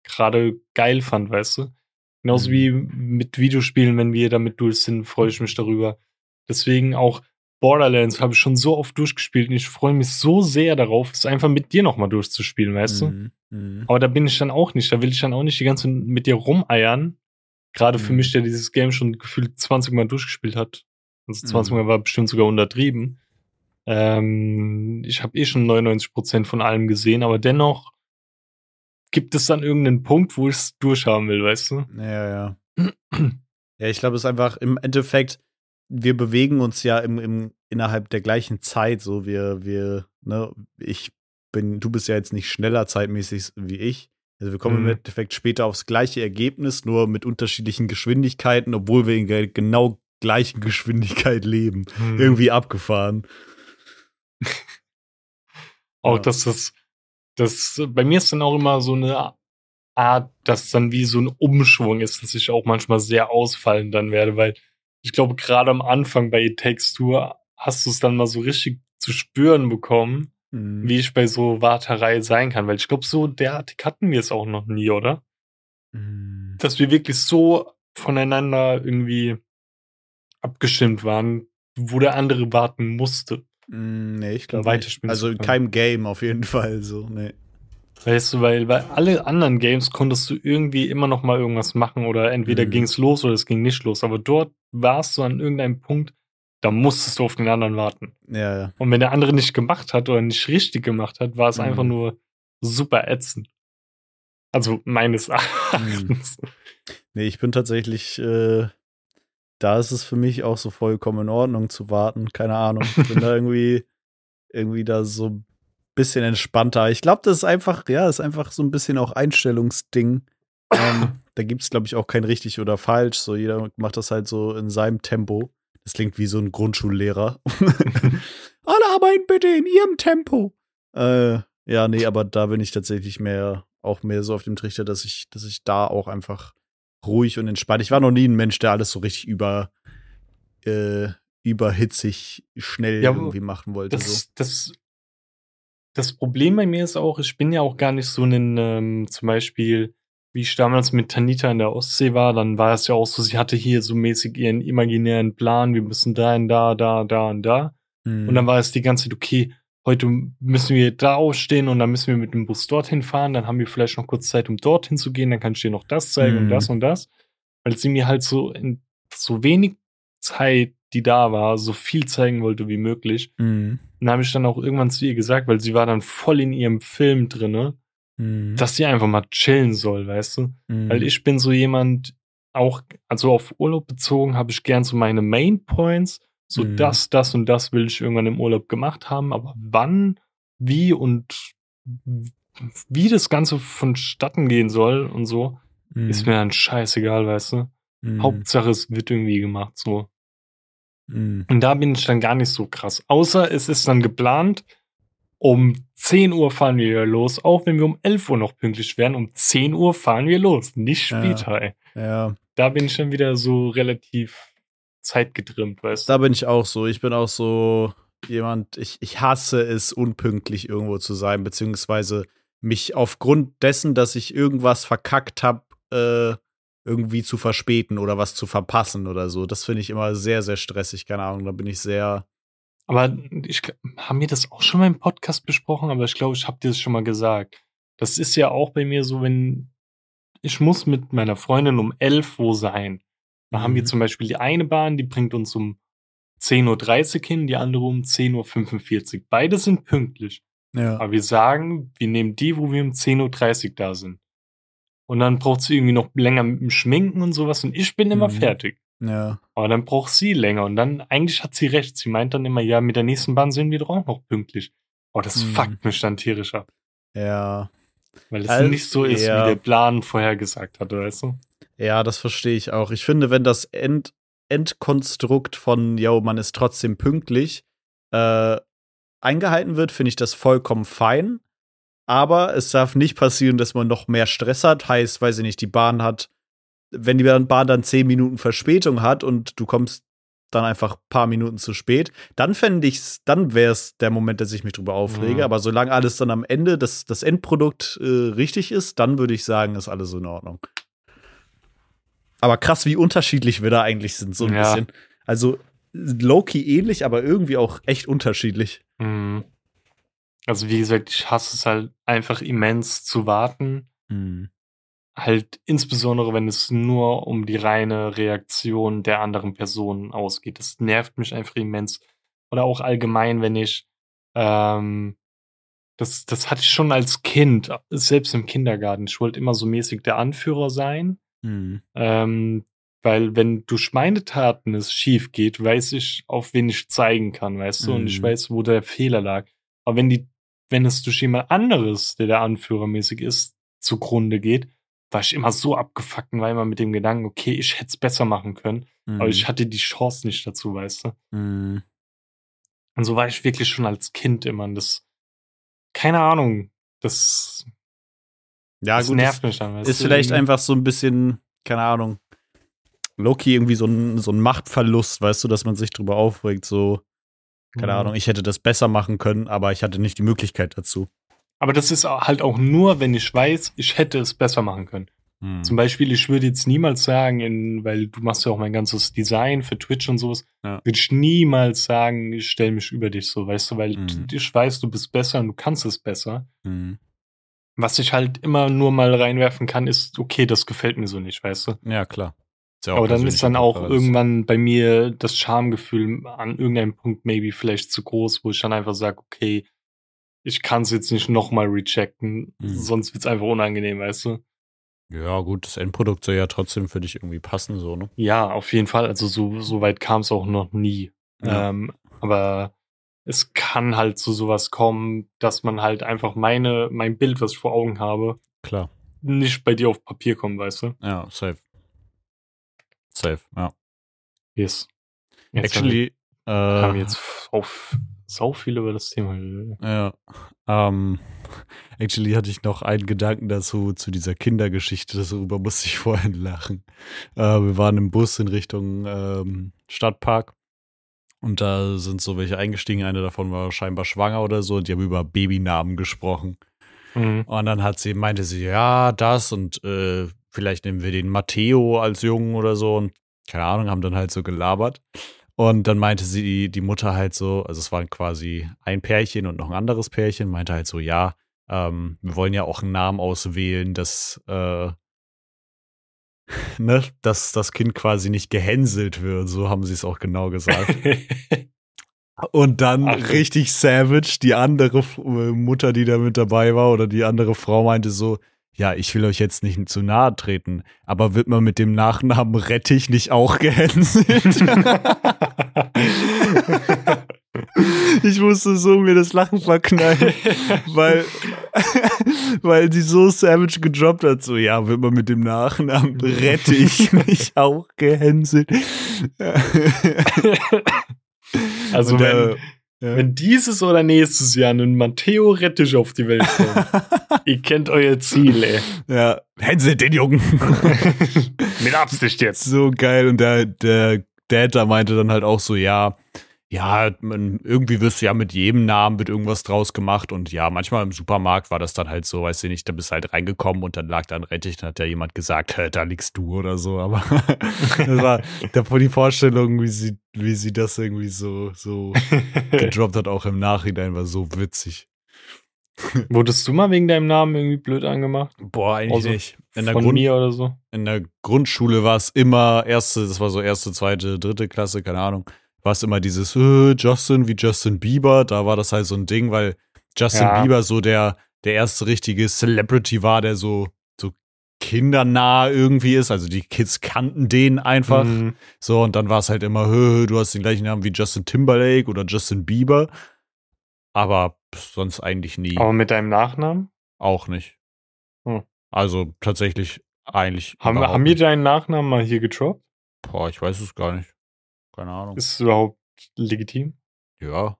gerade geil fand, weißt du? Genauso Mhm. wie mit Videospielen, wenn wir damit durch sind, freue ich mich darüber. Deswegen auch Borderlands habe ich schon so oft durchgespielt und ich freue mich so sehr darauf, es einfach mit dir nochmal durchzuspielen, weißt du? Mhm. Mhm. Aber da bin ich dann auch nicht. Da will ich dann auch nicht die ganze Zeit mit dir rumeiern. Gerade für Mhm. mich, der dieses Game schon gefühlt 20 Mal durchgespielt hat. Also 20 Mhm. Mal war bestimmt sogar untertrieben. Ähm, ich habe eh schon 99% von allem gesehen, aber dennoch gibt es dann irgendeinen Punkt, wo ich es durchhaben will, weißt du? Ja, ja. Ja, ich glaube, es ist einfach im Endeffekt, wir bewegen uns ja im, im, innerhalb der gleichen Zeit. So, wir, wir, ne, ich bin, du bist ja jetzt nicht schneller zeitmäßig wie ich. Also wir kommen Mhm. im Endeffekt später aufs gleiche Ergebnis, nur mit unterschiedlichen Geschwindigkeiten, obwohl wir in genau gleichen Geschwindigkeit leben. Hm. Irgendwie abgefahren. Auch Ja. dass das, das, bei mir ist dann auch immer so eine Art, dass dann wie so ein Umschwung ist, dass ich auch manchmal sehr ausfallen dann werde, weil ich glaube, gerade am Anfang bei It Takes Two hast du es dann mal so richtig zu spüren bekommen, Mhm. wie ich bei so Warterei sein kann, weil ich glaube, so derartig hatten wir es auch noch nie, oder? Mhm. Dass wir wirklich so voneinander irgendwie abgestimmt waren, wo der andere warten musste. Mm, Nee, ich glaube weiterspielen Also in keinem Game auf jeden Fall so, nee. Weißt du, weil bei alle anderen Games konntest du irgendwie immer noch mal irgendwas machen oder entweder Mhm. ging es los oder es ging nicht los. Aber dort warst du an irgendeinem Punkt, da musstest du auf den anderen warten. Ja, ja. Und wenn der andere nicht gemacht hat oder nicht richtig gemacht hat, war es Mhm. einfach nur super ätzend. Also meines Mhm. Erachtens. Nee, ich bin tatsächlich, äh, da ist es für mich auch so vollkommen in Ordnung zu warten. Keine Ahnung. Ich bin da irgendwie, irgendwie da so bisschen entspannter. Ich glaube, das ist einfach, ja, ist einfach so ein bisschen auch Einstellungsding. ähm, da gibt es, glaube ich, auch kein richtig oder falsch. So, jeder macht das halt so in seinem Tempo. Das klingt wie so ein Grundschullehrer. Alle arbeiten bitte in ihrem Tempo. Äh, ja, nee, aber da bin ich tatsächlich mehr, auch mehr so auf dem Trichter, dass ich, dass ich da auch einfach ruhig und entspannt. Ich war noch nie ein Mensch, der alles so richtig über, äh, überhitzig schnell Ja, irgendwie machen wollte. so. Das, das, Problem bei mir ist auch, ich bin ja auch gar nicht so ein, ähm, zum Beispiel, wie ich damals mit Tanita in der Ostsee war, dann war es ja auch so, sie hatte hier so mäßig ihren imaginären Plan, wir müssen dahin, da, da, da und da. Mhm. Und dann war es die ganze Zeit, okay, heute müssen wir da aufstehen und dann müssen wir mit dem Bus dorthin fahren, dann haben wir vielleicht noch kurz Zeit, um dorthin zu gehen, dann kann ich dir noch das zeigen und Mhm. das und das. Weil sie mir halt so in so wenig Zeit, die da war, so viel zeigen wollte wie möglich. Mhm. Und habe ich dann auch irgendwann zu ihr gesagt, weil sie war dann voll in ihrem Film drinne, Mhm. dass sie einfach mal chillen soll, weißt du? Mhm. Weil ich bin so jemand, auch, also auf Urlaub bezogen, habe ich gern so meine Main Points. So Mhm. das, das und das will ich irgendwann im Urlaub gemacht haben. Aber wann, wie und wie das Ganze vonstatten gehen soll und so, Mhm. ist mir dann scheißegal, weißt du? Mhm. Hauptsache, es wird irgendwie gemacht, so. Mhm. Und da bin ich dann gar nicht so krass. Außer es ist dann geplant, um 10 Uhr fahren wir los, auch wenn wir um 11 Uhr noch pünktlich wären. Um 10 Uhr fahren wir los, nicht Ja. später, ey. Ja, Da bin ich dann wieder so relativ zeitgetrimmt, weißt du? da bin ich auch so. Ich bin auch so jemand, ich, ich hasse es, unpünktlich irgendwo zu sein, beziehungsweise mich aufgrund dessen, dass ich irgendwas verkackt habe, äh, irgendwie zu verspäten oder was zu verpassen oder so. Das finde ich immer sehr, sehr stressig. Keine Ahnung, da bin ich sehr. Aber ich haben wir das auch schon mal im Podcast besprochen, aber ich glaube, ich habe dir das schon mal gesagt. Das ist ja auch bei mir so, wenn ich muss mit meiner Freundin um 11 Uhr sein. Da haben wir Mhm. zum Beispiel die eine Bahn, die bringt uns um 10.30 Uhr hin, die andere um 10.45 Uhr. Beide sind pünktlich. Ja. Aber wir sagen, wir nehmen die, wo wir um 10.30 Uhr da sind. Und dann braucht sie irgendwie noch länger mit dem Schminken und sowas und ich bin immer Mhm. fertig. Ja. Aber dann braucht sie länger und dann, eigentlich hat sie recht. Sie meint dann immer, ja, mit der nächsten Bahn sind wir doch auch noch pünktlich. Oh, das Mhm. fuckt mich dann tierisch ab. Ja. Weil es Also, nicht so ist, ja. wie der Plan vorhergesagt hatte, weißt du? Ja, das verstehe ich auch. Ich finde, wenn das End Endkonstrukt von, yo, man ist trotzdem pünktlich, äh, eingehalten wird, finde ich das vollkommen fein. Aber es darf nicht passieren, dass man noch mehr Stress hat. Heißt, weiß ich nicht, die Bahn hat, wenn die Bahn dann zehn Minuten Verspätung hat und du kommst dann einfach ein paar Minuten zu spät, dann fände ich's, dann wäre es der Moment, dass ich mich drüber aufrege. Mhm. Aber solange alles dann am Ende, das, das Endprodukt äh, richtig ist, dann würde ich sagen, ist alles in Ordnung. Aber krass, wie unterschiedlich wir da eigentlich sind, so ein Ja. bisschen. Also low-key ähnlich, aber irgendwie auch echt unterschiedlich. Mhm. Also, wie gesagt, ich hasse es halt einfach immens zu warten. Halt insbesondere, wenn es nur um die reine Reaktion der anderen Person ausgeht. Das nervt mich einfach immens. Oder auch allgemein, wenn ich, ähm, das, das hatte ich schon als Kind, selbst im Kindergarten. Ich wollte immer so mäßig der Anführer sein. Mhm. Ähm, weil wenn durch meine Taten es schief geht, weiß ich, auf wen ich zeigen kann, weißt du, und ich Mhm. weiß, wo der Fehler lag. Aber wenn die, wenn es durch jemand anderes, der der Anführermäßig ist, zugrunde geht, war ich immer so abgefuckt und war immer mit dem Gedanken, okay, ich hätte es besser machen können, Mhm. aber ich hatte die Chance nicht dazu, weißt du. Mhm. Und so war ich wirklich schon als Kind immer. Und das, keine Ahnung, das, Ja, das gut, nervt mich dann. weißt ist du, vielleicht einfach so ein bisschen, keine Ahnung, Loki irgendwie so ein, so ein Machtverlust, weißt du, dass man sich drüber aufregt, so, keine Mhm. Ahnung, ich hätte das besser machen können, aber ich hatte nicht die Möglichkeit dazu. Aber das ist halt auch nur, wenn ich weiß, ich hätte es besser machen können. Mhm. Zum Beispiel, ich würde jetzt niemals sagen, in, weil du machst ja auch mein ganzes Design für Twitch und sowas, Ja. würde ich niemals sagen, ich stelle mich über dich so, weißt du, weil Mhm. ich weiß, du bist besser und du kannst es besser. Mhm. Was ich halt immer nur mal reinwerfen kann, ist, okay, das gefällt mir so nicht, weißt du? Ja, klar. Ja Aber dann ist dann auch irgendwann bei mir das Schamgefühl an irgendeinem Punkt maybe vielleicht zu groß, wo ich dann einfach sage, okay, ich kann es jetzt nicht nochmal rechecken, mhm. sonst wird es einfach unangenehm, weißt du? Ja, gut, das Endprodukt soll ja trotzdem für dich irgendwie passen, so, ne? Ja, auf jeden Fall. Also so, so weit kam es auch noch nie. Ja. Ähm, aber es kann halt zu sowas kommen, dass man halt einfach meine, mein Bild, was ich vor Augen habe, klar, nicht bei dir auf Papier kommt, weißt du? Ja, safe. Safe, ja. Yes. Jetzt Actually, haben wir, äh, haben jetzt auf sau viel über das Thema. Ja. Ähm, actually hatte ich noch einen Gedanken dazu, zu dieser Kindergeschichte. Darüber musste ich vorhin lachen. Äh, wir waren im Bus in Richtung ähm, Stadtpark. Und da sind so welche eingestiegen. Eine davon war scheinbar schwanger oder so. Und die haben über Babynamen gesprochen. Mhm. Und dann hat sie, meinte sie, ja, das und äh, vielleicht nehmen wir den Matteo als Jungen oder so. Und keine Ahnung, haben dann halt so gelabert. Und dann meinte sie, die Mutter halt so, also es waren quasi ein Pärchen und noch ein anderes Pärchen, meinte halt so, ja, ähm, wir wollen ja auch einen Namen auswählen, dass, äh, ne, dass das Kind quasi nicht gehänselt wird. So haben sie es auch genau gesagt. Und dann Ach, richtig savage, die andere äh, Mutter, die da mit dabei war, oder die andere Frau meinte so, ja, ich will euch jetzt nicht zu nahe treten, aber wird man mit dem Nachnamen Rettich nicht auch gehänselt? ich musste so mir das Lachen verknallen, weil, weil sie so savage gedroppt hat, so, ja, wird man mit dem Nachnamen Rettich nicht auch gehänselt? also, Und, wenn, äh, ja. Wenn dieses oder nächstes Jahr ein Matteo Rettich auf die Welt kommt, ihr kennt euer Ziel, ey. Ja, hänselt den Jungen. Mit Absicht jetzt. So geil. Und der, der Dad da meinte dann halt auch so, ja, ja, man, irgendwie wirst du ja mit jedem Namen wird irgendwas draus gemacht und ja, manchmal im Supermarkt war das dann halt so, weißt du nicht, da bist du halt reingekommen und dann lag da ein Rettich, dann hat ja jemand gesagt, da liegst du oder so, aber das war die Vorstellung, wie sie, wie sie das irgendwie so, so gedroppt hat, auch im Nachhinein, war so witzig. Wurdest du mal wegen deinem Namen irgendwie blöd angemacht? Boah, eigentlich also nicht. In der von Grund, mir oder so? In der Grundschule war es immer erste, das war so erste, zweite, dritte Klasse, keine Ahnung war es immer dieses äh, Justin wie Justin Bieber. Da war das halt so ein Ding, weil Justin ja. Bieber so der, der erste richtige Celebrity war, der so, so kindernah irgendwie ist. Also die Kids kannten den einfach. Mhm. So, und dann war es halt immer, du hast den gleichen Namen wie Justin Timberlake oder Justin Bieber. Aber sonst eigentlich nie. Aber mit deinem Nachnamen? Auch nicht. Hm. Also tatsächlich eigentlich. Haben, haben wir deinen Nachnamen mal hier getroppt? Boah, ich weiß es gar nicht. Keine Ahnung. Ist es überhaupt legitim? Ja.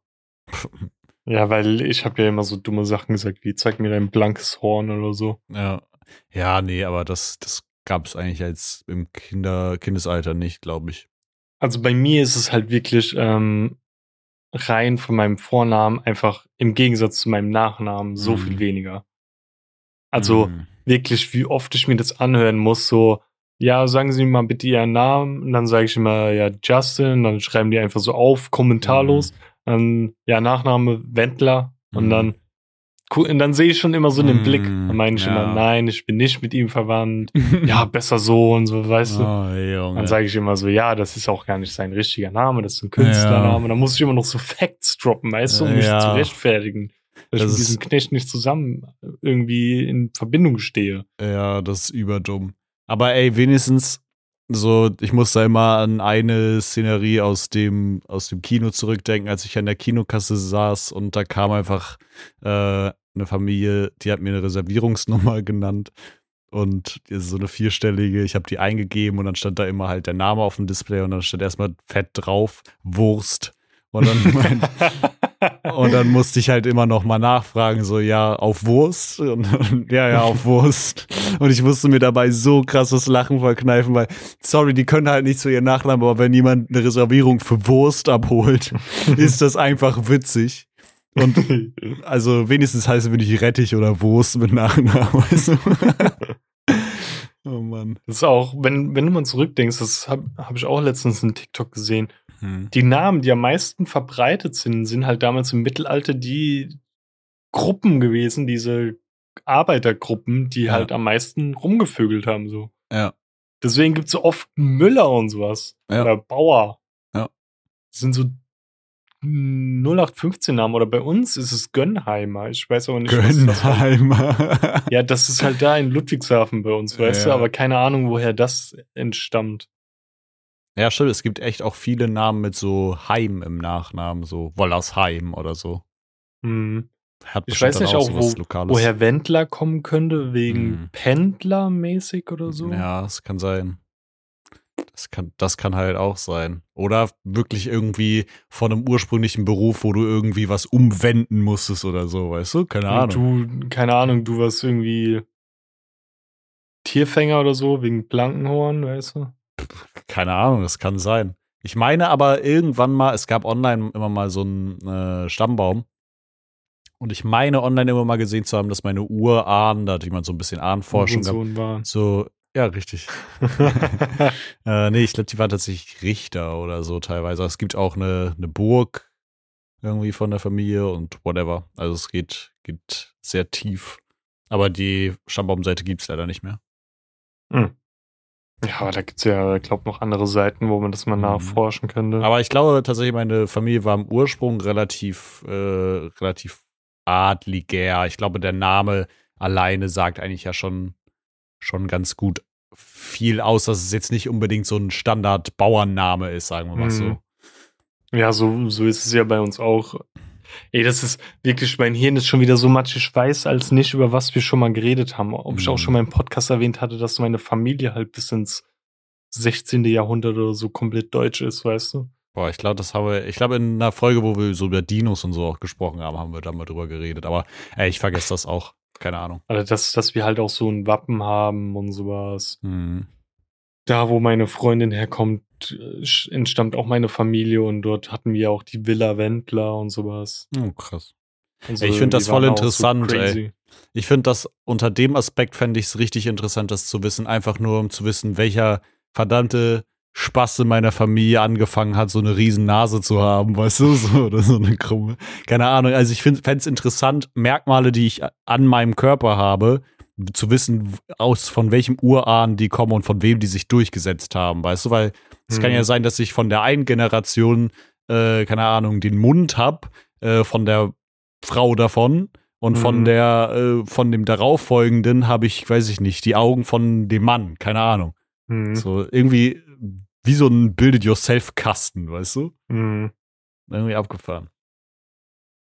ja, weil ich habe ja immer so dumme Sachen gesagt, wie zeig mir dein blankes Horn oder so. Ja. Ja, nee, aber das, das gab es eigentlich als im Kinder, Kindesalter nicht, glaube ich. Also bei mir ist es halt wirklich ähm, rein von meinem Vornamen einfach im Gegensatz zu meinem Nachnamen so mm. viel mhm. weniger. Also mm. wirklich, wie oft ich mir das anhören muss, so, ja, sagen Sie mal bitte Ihren Namen. Und dann sage ich immer, ja, Justin. Dann schreiben die einfach so auf, kommentarlos. Mhm. Dann, ja, Nachname Wendler. Mhm. Und dann, und dann sehe ich schon immer so einen mhm. Blick. Dann meine ich ja. immer, nein, ich bin nicht mit ihm verwandt. ja, besser so und so, weißt du. Oh, dann sage ich immer so, ja, das ist auch gar nicht sein richtiger Name, das ist ein Künstlername. Ja. Dann muss ich immer noch so Facts droppen, weißt du, um mich ja. zu rechtfertigen. Dass das ich mit diesem Knecht nicht zusammen irgendwie in Verbindung stehe. Ja, das ist überdumm. Aber ey, wenigstens so, ich muss da immer an eine Szenerie aus dem, aus dem Kino zurückdenken, als ich an der Kinokasse saß und da kam einfach äh, eine Familie, die hat mir eine Reservierungsnummer genannt und so eine vierstellige, ich habe die eingegeben und dann stand da immer halt der Name auf dem Display und dann stand erstmal fett drauf, Wurst. Und dann, mein, und dann musste ich halt immer noch mal nachfragen, so, ja, auf Wurst? Und, und, ja, ja, auf Wurst. Und ich musste mir dabei so krasses Lachen verkneifen, weil, sorry, die können halt nicht zu ihren Nachnamen, aber wenn jemand eine Reservierung für Wurst abholt, ist das einfach witzig. Und also wenigstens heißt es wirklich Rettich oder Wurst mit Nachnamen. Also. oh Mann. Das ist auch, wenn, wenn du mal zurückdenkst, das habe hab ich auch letztens in TikTok gesehen hm. Die Namen, die am meisten verbreitet sind, sind halt damals im Mittelalter die Gruppen gewesen, diese Arbeitergruppen, die Ja. halt am meisten rumgevögelt haben, so. Ja. Deswegen gibt's so oft Müller und sowas. Ja. Oder Bauer. Ja. Das sind so 0815 Namen. Oder bei uns ist es Gönnheimer. Ich weiß aber nicht, was das. Gönnheimer. Ja, das ist halt da in Ludwigshafen bei uns, weißt du, Ja. aber keine Ahnung, woher das entstammt. Ja, stimmt. Es gibt echt auch viele Namen mit so Heim im Nachnamen, so Wollersheim oder so. Hm. Hat Ich weiß nicht auch, wo, woher Wendler kommen könnte, wegen Hm. Pendlermäßig oder so. Ja, das kann sein. Das kann, das kann halt auch sein. Oder wirklich irgendwie von einem ursprünglichen Beruf, wo du irgendwie was umwenden musstest oder so, weißt du? Keine Ahnung. du, keine Ahnung, du warst irgendwie Tierfänger oder so, wegen Blankenhorn, weißt du? Keine Ahnung, das kann sein. Ich meine aber irgendwann mal, es gab online immer mal so einen äh, Stammbaum. Und ich meine online immer mal gesehen zu haben, dass meine Urahnen, da die man so ein bisschen Ahnenforschung waren. so, ja, richtig. Äh, nee, ich glaube, die waren tatsächlich Richter oder so teilweise. Es gibt auch eine, eine Burg irgendwie von der Familie und whatever. Also es geht, geht sehr tief. Aber die Stammbaumseite gibt es leider nicht mehr. Ja, aber da gibt's ja, glaub noch andere Seiten, wo man das mal Mhm. nachforschen könnte. Aber ich glaube tatsächlich, meine Familie war im Ursprung relativ, äh, relativ adliger. Ich glaube, der Name alleine sagt eigentlich ja schon, schon ganz gut viel aus, dass es jetzt nicht unbedingt so ein Standard-Bauernname ist, sagen wir mal so. Mhm. Ja, so, so ist es ja bei uns auch. Ey, das ist wirklich, mein Hirn ist schon wieder so matschig weiß als nicht, über was wir schon mal geredet haben. Ob ich auch Mhm. schon mal im Podcast erwähnt hatte, dass meine Familie halt bis ins 16. Jahrhundert oder so komplett deutsch ist, weißt du? Boah, ich glaube, das haben wir, ich glaube, in einer Folge, wo wir so über Dinos und so auch gesprochen haben, haben wir da mal drüber geredet. Aber ey, ich vergesse das auch. Keine Ahnung. Also, dass, dass wir halt auch so ein Wappen haben und sowas. Hm. Da, wo meine Freundin herkommt, entstammt auch meine Familie und dort hatten wir auch die Villa Wendler und sowas. Oh, krass. Also, Ey, ich find das voll auch so interessant, ey. Ich finde das unter dem Aspekt fände ich es richtig interessant, das zu wissen, einfach nur um zu wissen, welcher verdammte Spaß in meiner Familie angefangen hat, so eine riesen Nase zu haben, weißt du, so oder so eine krumme. Keine Ahnung. Also ich fände es interessant, Merkmale, die ich an meinem Körper habe, zu wissen, aus von welchem Urahn die kommen und von wem die sich durchgesetzt haben, weißt du, weil es kann Mhm. ja sein, dass ich von der einen Generation, äh, keine Ahnung, den Mund hab, äh, von der Frau davon und von Mhm. der, äh, von dem darauffolgenden habe ich, weiß ich nicht, die Augen von dem Mann, keine Ahnung. Mhm. So irgendwie wie so ein Build-it-yourself-Kasten, weißt du? Mhm. Irgendwie abgefahren.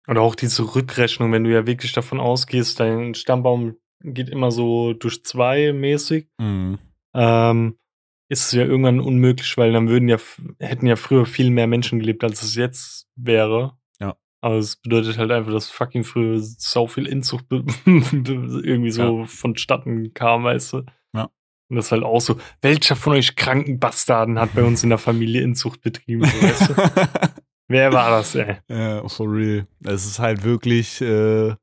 Oder auch diese Rückrechnung, wenn du ja wirklich davon ausgehst, dein Stammbaum geht immer so durch zwei mäßig, Mhm. ähm, ist es ja irgendwann unmöglich, weil dann würden ja, hätten ja früher viel mehr Menschen gelebt, als es jetzt wäre. Ja. Aber es bedeutet halt einfach, dass fucking früher so viel Inzucht irgendwie so vonstatten kam, weißt du? Ja. Und das ist halt auch so, welcher von euch kranken Bastarden hat bei uns in der Familie Inzucht betrieben, weißt du? Wer war das, ey? ja, for real. Es ist halt wirklich, äh,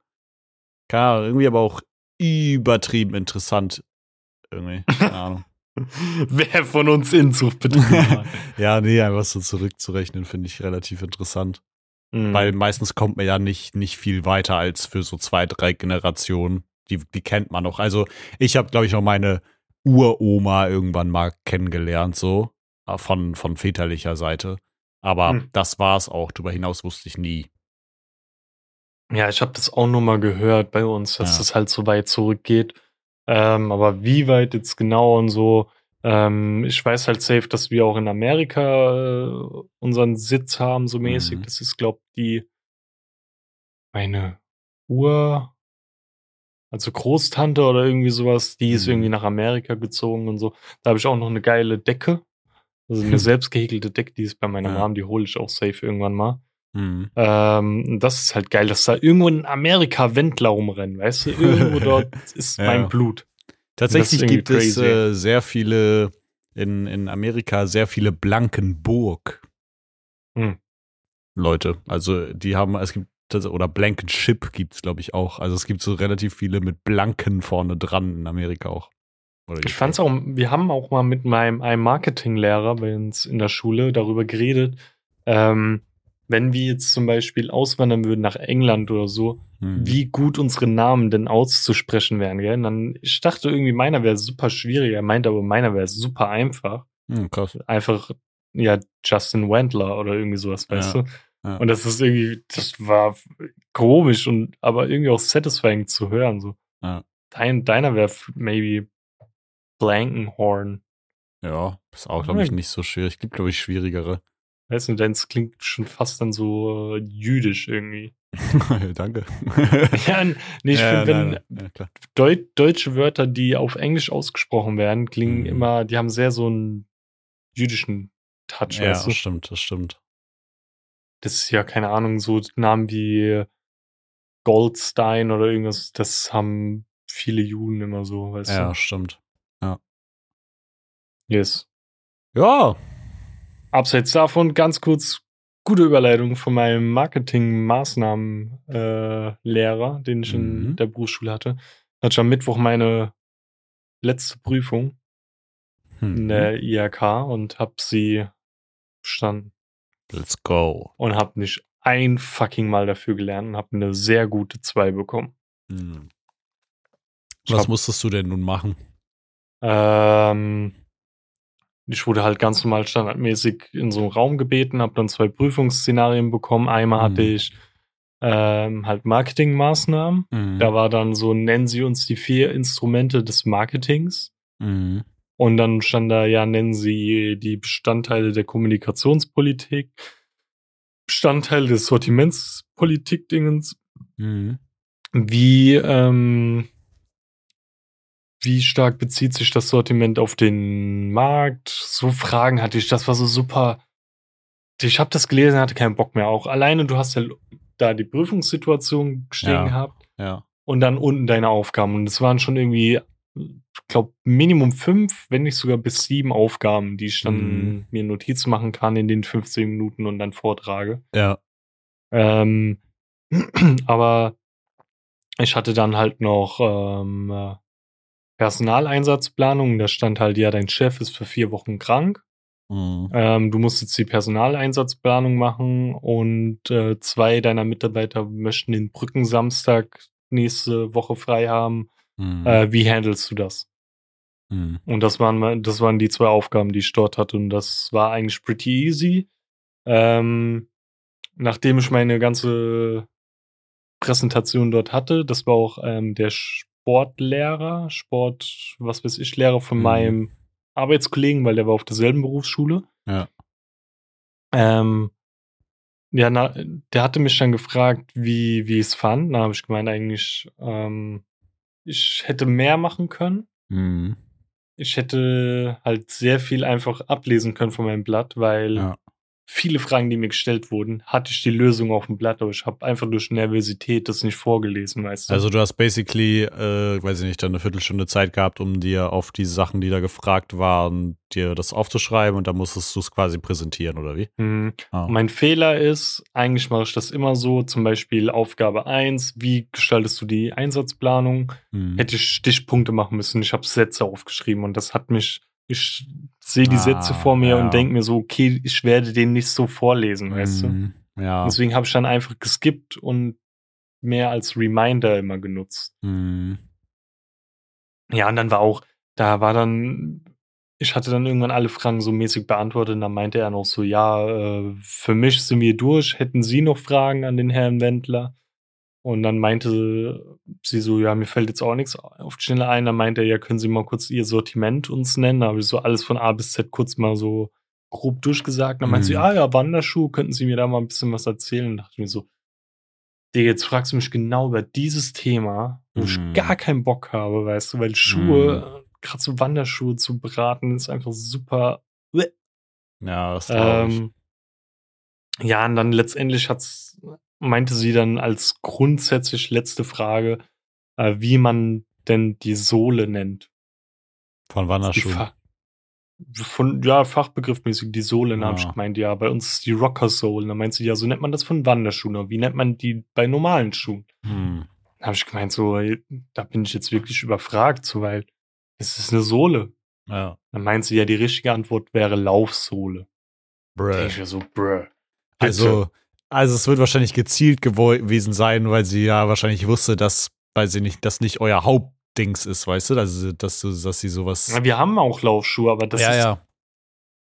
Ahnung, irgendwie aber auch übertrieben interessant. Irgendwie, keine Ahnung. Wer von uns Inzucht betrieben hat. ja, nee, einfach so zurückzurechnen, finde ich relativ interessant. Mhm. Weil meistens kommt man ja nicht, nicht viel weiter als für so zwei, drei Generationen. Die, die kennt man noch. Also ich habe, glaube ich, noch meine Uroma irgendwann mal kennengelernt, so äh, von, von väterlicher Seite. Aber Hm. das war's auch. Darüber hinaus wusste ich nie. Ja, ich habe das auch nur mal gehört bei uns, dass Ja. das halt so weit zurückgeht. Ähm, aber wie weit jetzt genau und so, ähm, ich weiß halt safe, dass wir auch in Amerika äh, unseren Sitz haben, so mäßig. Mhm. Das ist, glaub die meine Ur, also Großtante oder irgendwie sowas, die ist Mhm. irgendwie nach Amerika gezogen und so. Da habe ich auch noch eine geile Decke. Also eine selbst gehäkelte Decke, die ist bei meiner Ja. Mom, die hole ich auch safe irgendwann mal. Hm. Ähm, das ist halt geil, dass da irgendwo in Amerika Wendler rumrennen, weißt du? Irgendwo dort ist Ja. mein Blut. Tatsächlich gibt es crazy. äh, sehr viele in, in Amerika sehr viele Blankenburg Hm. Leute. Also die haben, es gibt oder Blankenship gibt es, glaube ich, auch. Also es gibt so relativ viele mit Blanken vorne dran in Amerika auch. Oder Ich fand's auch, wir haben auch mal mit meinem einem Marketinglehrer bei uns in der Schule darüber geredet, ähm, wenn wir jetzt zum Beispiel auswandern würden nach England oder so, Hm. wie gut unsere Namen denn auszusprechen wären, gell? Und dann, ich dachte irgendwie, meiner wäre super schwierig. Er meinte aber, meiner wäre super einfach. Hm, krass. Einfach, ja, Justin Wendler oder irgendwie sowas, weißt Ja, du? ja. Und das ist irgendwie, das war komisch und aber irgendwie auch satisfying zu hören. So. Ja. Dein, deiner wäre maybe Blankenhorn. Ja, ist auch, glaube ich, nicht so schwierig. Gibt, glaube ich, schwierigere. Weißt du, deins klingt schon fast dann so äh, jüdisch irgendwie. Danke. Ja, nee, ich Ja, finde, wenn nein, nein. Ja, klar. Deu deutsche Wörter, die auf Englisch ausgesprochen werden, klingen Mhm. immer, die haben sehr so einen jüdischen Touch, Ja, weißt du? das stimmt, das stimmt. Das ist ja, keine Ahnung, so Namen wie Goldstein oder irgendwas, das haben viele Juden immer so, weißt Ja, du? stimmt. Yes. Ja. Abseits davon ganz kurz gute Überleitung von meinem Marketing-Maßnahmen-Lehrer, äh, den ich in Mhm. der Berufsschule hatte. Hatte ich am Mittwoch meine letzte Prüfung in Hm. der IHK und hab sie bestanden. Let's go. Und hab nicht ein fucking Mal dafür gelernt und hab eine sehr gute 2 bekommen. Hm. Ich Was hab- musstest du denn nun machen? Ähm, ich wurde halt ganz normal standardmäßig in so einen Raum gebeten, habe dann zwei Prüfungsszenarien bekommen. Einmal hatte Mhm. ich ähm, halt Marketingmaßnahmen. Mhm. Da war dann so, nennen Sie uns die vier Instrumente des Marketings. Mhm. Und dann stand da, ja, nennen Sie die Bestandteile der Kommunikationspolitik, Bestandteile des Sortimentspolitik-Dingens, Mhm. wie, ähm, wie stark bezieht sich das Sortiment auf den Markt? So Fragen hatte ich, das war so super. Ich habe das gelesen, hatte keinen Bock mehr. Auch alleine, du hast ja da die Prüfungssituation stehen Ja. gehabt Ja. und dann unten deine Aufgaben. Und es waren schon irgendwie, ich glaube, Minimum fünf, wenn nicht sogar bis sieben Aufgaben, die ich dann Mhm. mir Notizen machen kann in den 15 Minuten und dann vortrage. Ja. Ähm, aber ich hatte dann halt noch ähm, äh, Personaleinsatzplanung. Da stand halt, ja, dein Chef ist für vier Wochen krank. Mhm. Ähm, du musst jetzt die Personaleinsatzplanung machen und äh, zwei deiner Mitarbeiter möchten den Brückensamstag nächste Woche frei haben. Mhm. Äh, wie handelst du das? Mhm. Und das waren, das waren die zwei Aufgaben, die ich dort hatte. Und das war eigentlich pretty easy. Ähm, nachdem ich meine ganze Präsentation dort hatte, das war auch ähm, der Sportlehrer, Sport, was weiß ich, Lehrer von Mhm. meinem Arbeitskollegen, weil der war auf derselben Berufsschule. Ja. Ähm, ja, na, der hatte mich dann gefragt, wie, wie ich es fand. Da habe ich gemeint, eigentlich, ähm, ich hätte mehr machen können. Mhm. Ich hätte halt sehr viel einfach ablesen können von meinem Blatt, weil Ja. Viele Fragen, die mir gestellt wurden, hatte ich die Lösung auf dem Blatt, aber ich habe einfach durch Nervosität das nicht vorgelesen, weißt du? Also du hast basically, äh, weiß ich nicht, dann eine Viertelstunde Zeit gehabt, um dir auf die Sachen, die da gefragt waren, dir das aufzuschreiben und dann musstest du es quasi präsentieren, oder wie? Mhm. Ah. Mein Fehler ist, eigentlich mache ich das immer so, zum Beispiel Aufgabe 1, wie gestaltest du die Einsatzplanung? Mhm. Hätte ich Stichpunkte machen müssen, ich habe Sätze aufgeschrieben und das hat mich, ich sehe die Ah, Sätze vor mir ja. und denke mir so, okay, ich werde den nicht so vorlesen, weißt du? Mhm. Ja. Deswegen habe ich dann einfach geskippt und mehr als Reminder immer genutzt. Mhm. Ja, und dann war auch, da war dann, ich hatte dann irgendwann alle Fragen so mäßig beantwortet und dann meinte er noch so, ja, äh, für mich sind wir durch, hätten Sie noch Fragen an den Herrn Wendler? Und dann meinte sie so, ja, mir fällt jetzt auch nichts auf die Schnelle ein. Dann meinte er, ja, können Sie mal kurz Ihr Sortiment uns nennen? Da habe ich so alles von A bis Z kurz mal so grob durchgesagt. Dann meinte sie, Mhm. ah ja, Wanderschuh, könnten Sie mir da mal ein bisschen was erzählen? Und dachte ich mir so, Digga, jetzt fragst du mich genau über dieses Thema, wo Mhm. ich gar keinen Bock habe, weißt du, weil Schuhe, gerade so Wanderschuhe zu beraten, ist einfach super. Ja, das glaub ich. Ähm, ja, und dann letztendlich hat's, meinte sie dann als grundsätzlich letzte Frage, äh, wie man denn die Sohle nennt. Von Wanderschuhen. Von, ja, fachbegriffmäßig die Sohle. Dann habe ich Ja. gemeint, ja, bei uns ist die Rocker Sohle. Dann meint sie, ja, so nennt man das von Wanderschuhen. Aber wie nennt man die bei normalen Schuhen? Hm. Dann habe ich gemeint, so, da bin ich jetzt wirklich überfragt, so, weil es ist eine Sohle. Ja. Dann meint sie, ja, die richtige Antwort wäre Laufsohle. Da denk ich mir so, bruh. Also, Also es wird wahrscheinlich gezielt gewesen sein, weil sie ja wahrscheinlich wusste, dass, weil sie nicht, das nicht euer Hauptdings ist, weißt du? Also, dass, dass sie sowas. Ja, wir haben auch Laufschuhe, aber das ja, ist. ja.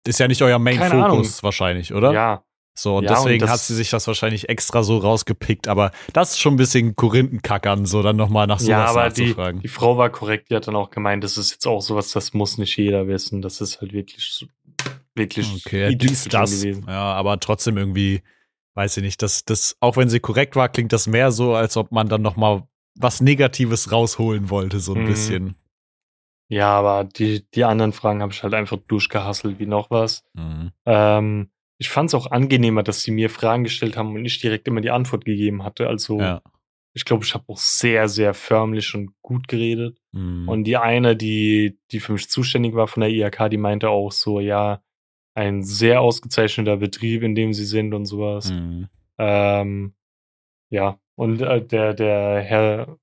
Ist ja nicht euer Main-Fokus wahrscheinlich, oder? Ja. So, und Ja, und deswegen das- hat sie sich das wahrscheinlich extra so rausgepickt, aber das ist schon ein bisschen Korinthenkackern, so dann nochmal nach sowas Ja, aber die, nachzufragen. die Frau war korrekt, die hat dann auch gemeint, das ist jetzt auch sowas, das muss nicht jeder wissen. Das ist halt wirklich, wirklich Okay, dies, das. gewesen. Ja, aber trotzdem irgendwie, weiß ich nicht, das, das, auch wenn sie korrekt war, klingt das mehr so, als ob man dann nochmal was Negatives rausholen wollte, so ein Mhm. bisschen. Ja, aber die, die anderen Fragen habe ich halt einfach durchgehasselt wie noch was. Mhm. Ähm, ich fand es auch angenehmer, dass sie mir Fragen gestellt haben und ich direkt immer die Antwort gegeben hatte. Also Ja. ich glaube, ich habe auch sehr, sehr förmlich und gut geredet. Mhm. Und die eine, die, die für mich zuständig war von der IHK, die meinte auch so, ja, ein sehr ausgezeichneter Betrieb, in dem sie sind und sowas. Mhm. Ähm, ja, und äh, der, der Herr,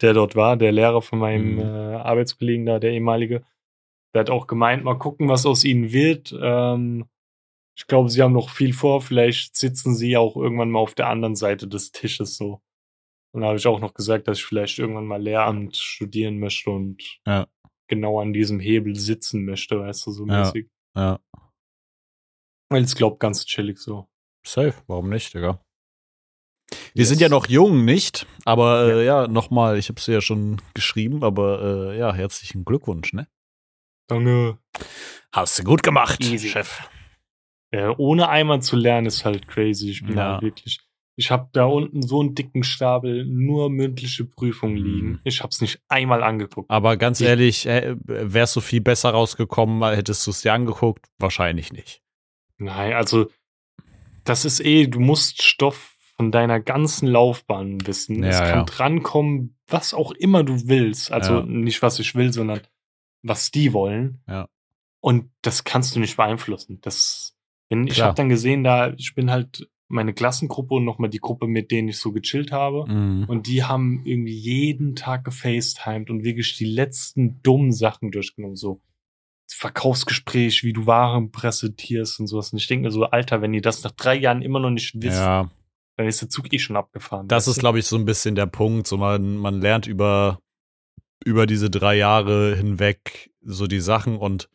der dort war, der Lehrer von meinem Mhm. äh, Arbeitskollegen da, der ehemalige, der hat auch gemeint, mal gucken, was aus ihnen wird. Ähm, ich glaube, sie haben noch viel vor. Vielleicht sitzen sie auch irgendwann mal auf der anderen Seite des Tisches so. Und da habe ich auch noch gesagt, dass ich vielleicht irgendwann mal Lehramt studieren möchte und Ja. genau an diesem Hebel sitzen möchte, weißt du, so Ja. mäßig. Ja. Weil ich glaube, ganz chillig so. Safe, warum nicht, Digga? Wir sind ja noch jung, nicht? Aber äh, ja, nochmal, ich habe es ja schon geschrieben, aber äh, ja, herzlichen Glückwunsch, ne? Danke. Hast du gut gemacht, Easy. Chef. Äh, ohne einmal zu lernen ist halt crazy. Ich bin Ja. halt wirklich. Ich habe da unten so einen dicken Stapel nur mündliche Prüfungen Mhm. liegen. Ich habe es nicht einmal angeguckt. Aber ganz Ich- ehrlich, äh, wärst du viel besser rausgekommen, hättest du es dir angeguckt? Wahrscheinlich nicht. Nein, also das ist eh, du musst Stoff von deiner ganzen Laufbahn wissen. es Ja, kann ja. drankommen, was auch immer du willst. Also Ja. nicht, was ich will, sondern was die wollen. Ja. Und das kannst du nicht beeinflussen. Das, wenn, ich habe dann gesehen, da, ich bin halt meine Klassengruppe und nochmal die Gruppe, mit denen ich so gechillt habe. Mhm. Und die haben irgendwie jeden Tag gefacetimed und wirklich die letzten dummen Sachen durchgenommen. So Verkaufsgespräch, wie du Waren präsentierst und sowas. Und ich denke mir so, Alter, wenn ihr das nach drei Jahren immer noch nicht wisst, Ja, dann ist der Zug eh schon abgefahren. das ist, glaube ich, so ein bisschen der Punkt. So man, man lernt über, über diese drei Jahre hinweg so die Sachen und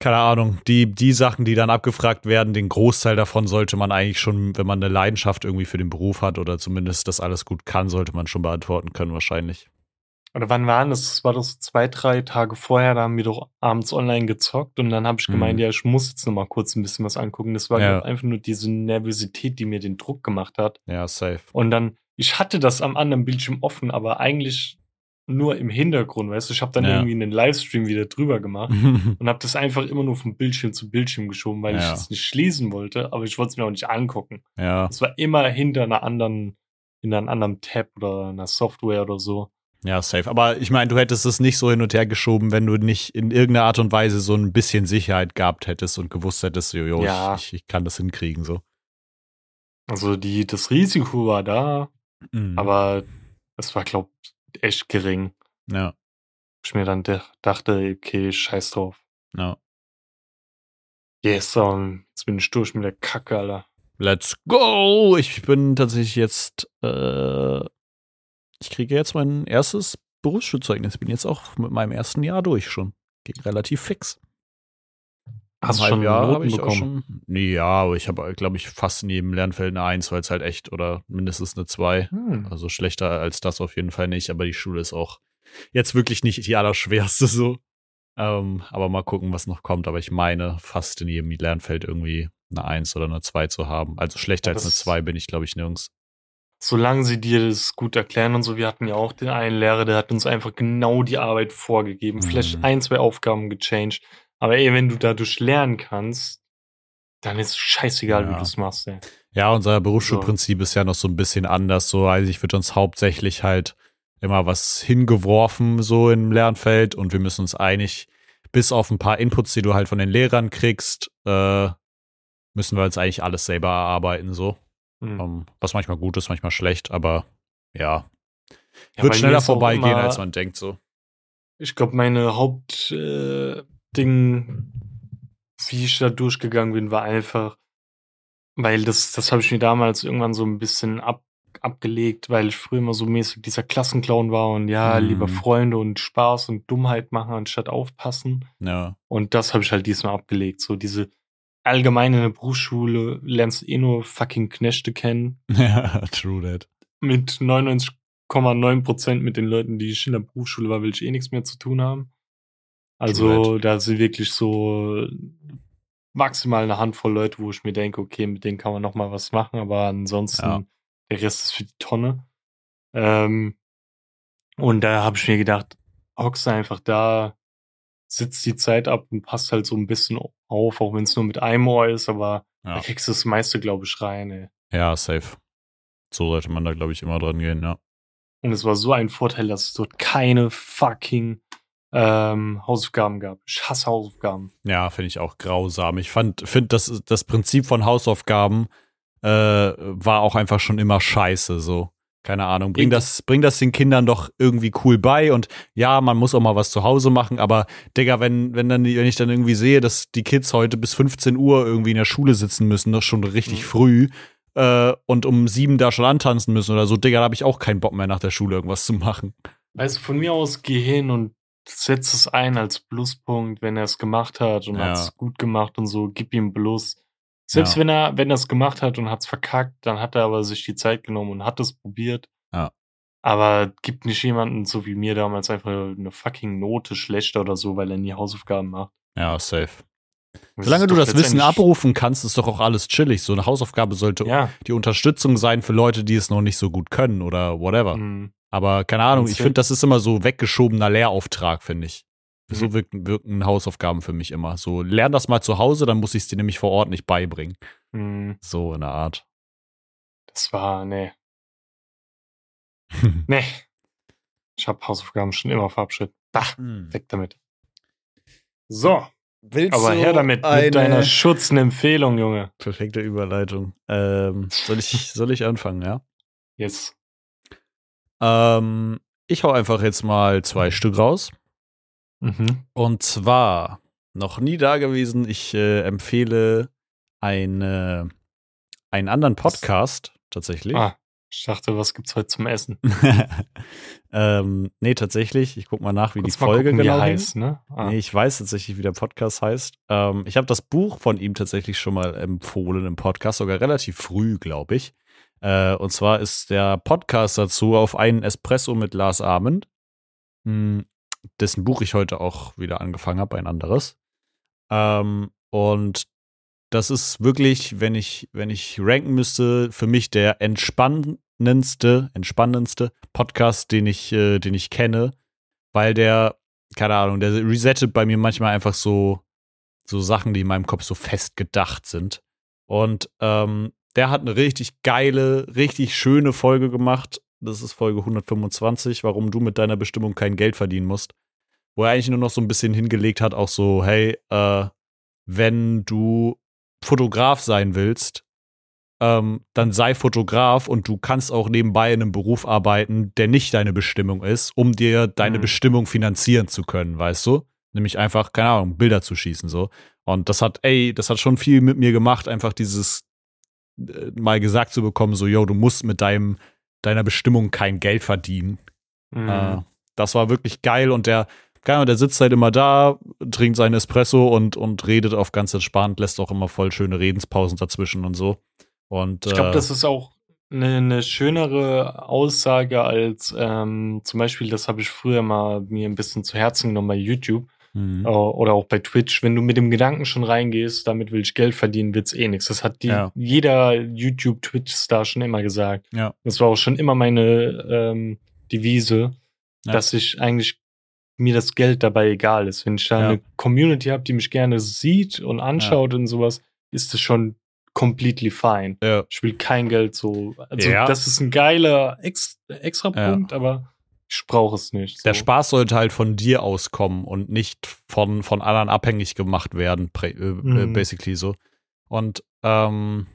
keine Ahnung, die, die Sachen, die dann abgefragt werden, den Großteil davon sollte man eigentlich schon, wenn man eine Leidenschaft irgendwie für den Beruf hat oder zumindest das alles gut kann, sollte man schon beantworten können, wahrscheinlich. Oder wann waren das? Das war doch so zwei, drei Tage vorher, da haben wir doch abends online gezockt und dann habe ich gemeint, Mhm. ja, ich muss jetzt noch mal kurz ein bisschen was angucken. Das war Ja. glaub, einfach nur diese Nervosität, die mir den Druck gemacht hat. Ja, safe. Und dann, ich hatte das am anderen Bildschirm offen, aber eigentlich nur im Hintergrund, weißt du, ich habe dann Ja. irgendwie einen Livestream wieder drüber gemacht und habe das einfach immer nur von Bildschirm zu Bildschirm geschoben, weil ich Ja. es nicht schließen wollte, aber ich wollte es mir auch nicht angucken. ja, Es war immer hinter einer anderen, in einem anderen Tab oder einer Software oder so. Ja, safe. Aber ich meine, du hättest es nicht so hin und her geschoben, wenn du nicht in irgendeiner Art und Weise so ein bisschen Sicherheit gehabt hättest und gewusst hättest, jo, jo, Ja. ich, ich kann das hinkriegen, so. Also die, das Risiko war da, Mhm. aber es war, glaub echt gering. ja, Ich mir dann dach- dachte, okay, scheiß drauf. ja. Yes, um, jetzt bin ich durch mit der Kacke, Alter. Let's go! Ich bin tatsächlich jetzt, äh, ich kriege jetzt mein erstes Berufsschulzeugnis. Bin jetzt auch mit meinem ersten Jahr durch schon. Ging relativ fix. Hast du schon Jahr Noten habe ich bekommen? schon. Nee, ja, aber ich habe, glaube ich, fast in jedem Lernfeld eine Eins, weil es halt echt oder mindestens eine Zwei. Hm. Also schlechter als das auf jeden Fall nicht, aber die Schule ist auch jetzt wirklich nicht die allerschwerste so. Ähm, aber mal gucken, was noch kommt. Aber ich meine, fast in jedem Lernfeld irgendwie eine Eins oder eine Zwei zu haben. Also schlechter Ja, als eine das- Zwei bin ich, glaube ich, nirgends. Solange sie dir das gut erklären und so, wir hatten ja auch den einen Lehrer, der hat uns einfach genau die Arbeit vorgegeben, vielleicht Mhm. ein, zwei Aufgaben gechanged. Aber ey, wenn du dadurch lernen kannst, dann ist es scheißegal, wie Ja. du es machst, ey. Ja, unser Berufsschulprinzip ist ja noch so ein bisschen anders. So, eigentlich wird uns hauptsächlich halt immer was hingeworfen, so im Lernfeld, und wir müssen uns eigentlich, bis auf ein paar Inputs, die du halt von den Lehrern kriegst, äh, müssen wir uns eigentlich alles selber erarbeiten, so. Mhm. Ähm, was manchmal gut ist, manchmal schlecht, aber ja, Ja, wird schneller vorbeigehen, immer- als man denkt, so. Ich glaube, meine Hauptding, äh, wie ich da durchgegangen bin, war einfach, Weil das, das habe ich mir damals irgendwann so ein bisschen ab, abgelegt, weil ich früher immer so mäßig dieser Klassenclown war und ja, Mhm. lieber Freunde und Spaß und Dummheit machen, anstatt aufpassen. Ja. Und das habe ich halt diesmal abgelegt. So diese allgemeine in der Berufsschule lernst du eh nur fucking Knechte kennen. Ja, true that. Mit 99,9 Prozent mit den Leuten, die ich in der Berufsschule war, will ich eh nichts mehr zu tun haben. Also da sind wirklich so maximal eine Handvoll Leute, wo ich mir denke, okay, mit denen kann man noch mal was machen, aber ansonsten Ja. der Rest ist für die Tonne. Ähm, und da habe ich mir gedacht, hockst du einfach da, sitzt die Zeit ab und passt halt so ein bisschen auf, auch wenn es nur mit einem Ohr ist, aber Ja. da kriegst du das meiste, glaube ich, rein. Ey. Ja, safe. So sollte man da, glaube ich, immer dran gehen, ja. Und es war so ein Vorteil, dass es dort keine fucking ähm, Hausaufgaben gab. Ich hasse Hausaufgaben. Ja, finde ich auch grausam. Ich fand, finde das, das Prinzip von Hausaufgaben äh, war auch einfach schon immer scheiße, so. Keine Ahnung. Bring das, bring das den Kindern doch irgendwie cool bei und ja, man muss auch mal was zu Hause machen, aber Digga, wenn, wenn dann, wenn ich dann irgendwie sehe, dass die Kids heute bis 15 Uhr irgendwie in der Schule sitzen müssen, das schon richtig Mhm. früh, äh, und um sieben da schon antanzen müssen oder so, Digga, da habe ich auch keinen Bock mehr nach der Schule irgendwas zu machen. Also von mir aus geh hin und setz es ein als Pluspunkt, wenn er es gemacht hat und Ja. hat es gut gemacht und so, gib ihm Plus. Selbst Ja. wenn er, wenn er es gemacht hat und hat es verkackt, dann hat er aber sich die Zeit genommen und hat es probiert. Ja. Aber gibt nicht jemanden, so wie mir damals, einfach eine fucking Note schlechter oder so, weil er nie Hausaufgaben macht. Ja, safe. Das Solange du das Wissen abrufen kannst, ist doch auch alles chillig. So eine Hausaufgabe sollte Ja. die Unterstützung sein für Leute, die es noch nicht so gut können oder whatever. Mhm. Aber keine Ahnung, ich finde, das ist immer so weggeschobener Lehrauftrag, finde ich. Mhm. So wirken, wirken Hausaufgaben für mich immer. So, lern das mal zu Hause, dann muss ich es dir nämlich vor Ort nicht beibringen. Mhm. So in der Art. Das war, nee. Nee. Ich habe Hausaufgaben schon immer verabschiedet. Da, weg damit. So, Willst aber du her damit eine mit deiner schützenden Empfehlung, Junge. perfekte Überleitung? Ähm, soll, ich, soll ich anfangen, ja? Jetzt. Ähm, ich hau einfach jetzt mal zwei Stück raus. Mhm. Und zwar, noch nie da gewesen, ich äh, empfehle eine, einen anderen Podcast tatsächlich. Ah, ich dachte, was gibt's heute zum Essen? ähm, nee, tatsächlich. Ich guck mal nach, wie Kurz die Folge gucken, genau heißt. ne? Ah. Nee, ich weiß tatsächlich, wie der Podcast heißt. Ähm, ich habe das Buch von ihm tatsächlich schon mal empfohlen im Podcast, sogar relativ früh, glaube ich. Äh, und zwar ist der Podcast dazu auf einen Espresso mit Lars Abend, mh, dessen Buch ich heute auch wieder angefangen habe, ein anderes. Ähm, und das ist wirklich, wenn ich, wenn ich ranken müsste, für mich der entspannendste, entspannendste Podcast, den ich, äh, den ich kenne, weil der, keine Ahnung, der resettet bei mir manchmal einfach so, so Sachen, die in meinem Kopf so fest gedacht sind. Und ähm, der hat eine richtig geile, richtig schöne Folge gemacht. Das ist Folge 125, warum du mit deiner Bestimmung kein Geld verdienen musst. Wo er eigentlich nur noch so ein bisschen hingelegt hat, auch so, hey, äh, wenn du Fotograf sein willst, ähm, dann sei Fotograf und du kannst auch nebenbei in einem Beruf arbeiten, der nicht deine Bestimmung ist, um dir deine Mhm. Bestimmung finanzieren zu können, weißt du? Nämlich einfach, keine Ahnung, Bilder zu schießen, so. Und das hat, ey, das hat schon viel mit mir gemacht, einfach dieses äh, mal gesagt zu bekommen, so, yo, du musst mit deinem, deiner Bestimmung kein Geld verdienen. Mhm. Äh, das war wirklich geil und der, der sitzt halt immer da, trinkt seinen Espresso und, und redet auf ganz entspannt, lässt auch immer voll schöne Redenspausen dazwischen und so. Und, Ich glaube, äh, das ist auch eine, eine schönere Aussage als ähm, zum Beispiel, das habe ich früher mal mir ein bisschen zu Herzen genommen bei YouTube mhm. äh, oder auch bei Twitch. Wenn du mit dem Gedanken schon reingehst, damit will ich Geld verdienen, wird's eh nichts. Das hat die, Ja. jeder YouTube-Twitch-Star schon immer gesagt. Ja. Das war auch schon immer meine ähm, Devise, Ja. dass ich eigentlich mir das Geld dabei egal ist. Wenn ich da Ja. eine Community habe, die mich gerne sieht und anschaut und sowas, ist das schon completely fine. ja. Ich will kein Geld so. Also, Ja. das ist ein geiler Ex extra Ja. Punkt, aber ich brauche es nicht. So. Der Spaß sollte halt von dir auskommen und nicht von, von anderen abhängig gemacht werden, äh, äh, Mhm. basically so. Und ähm,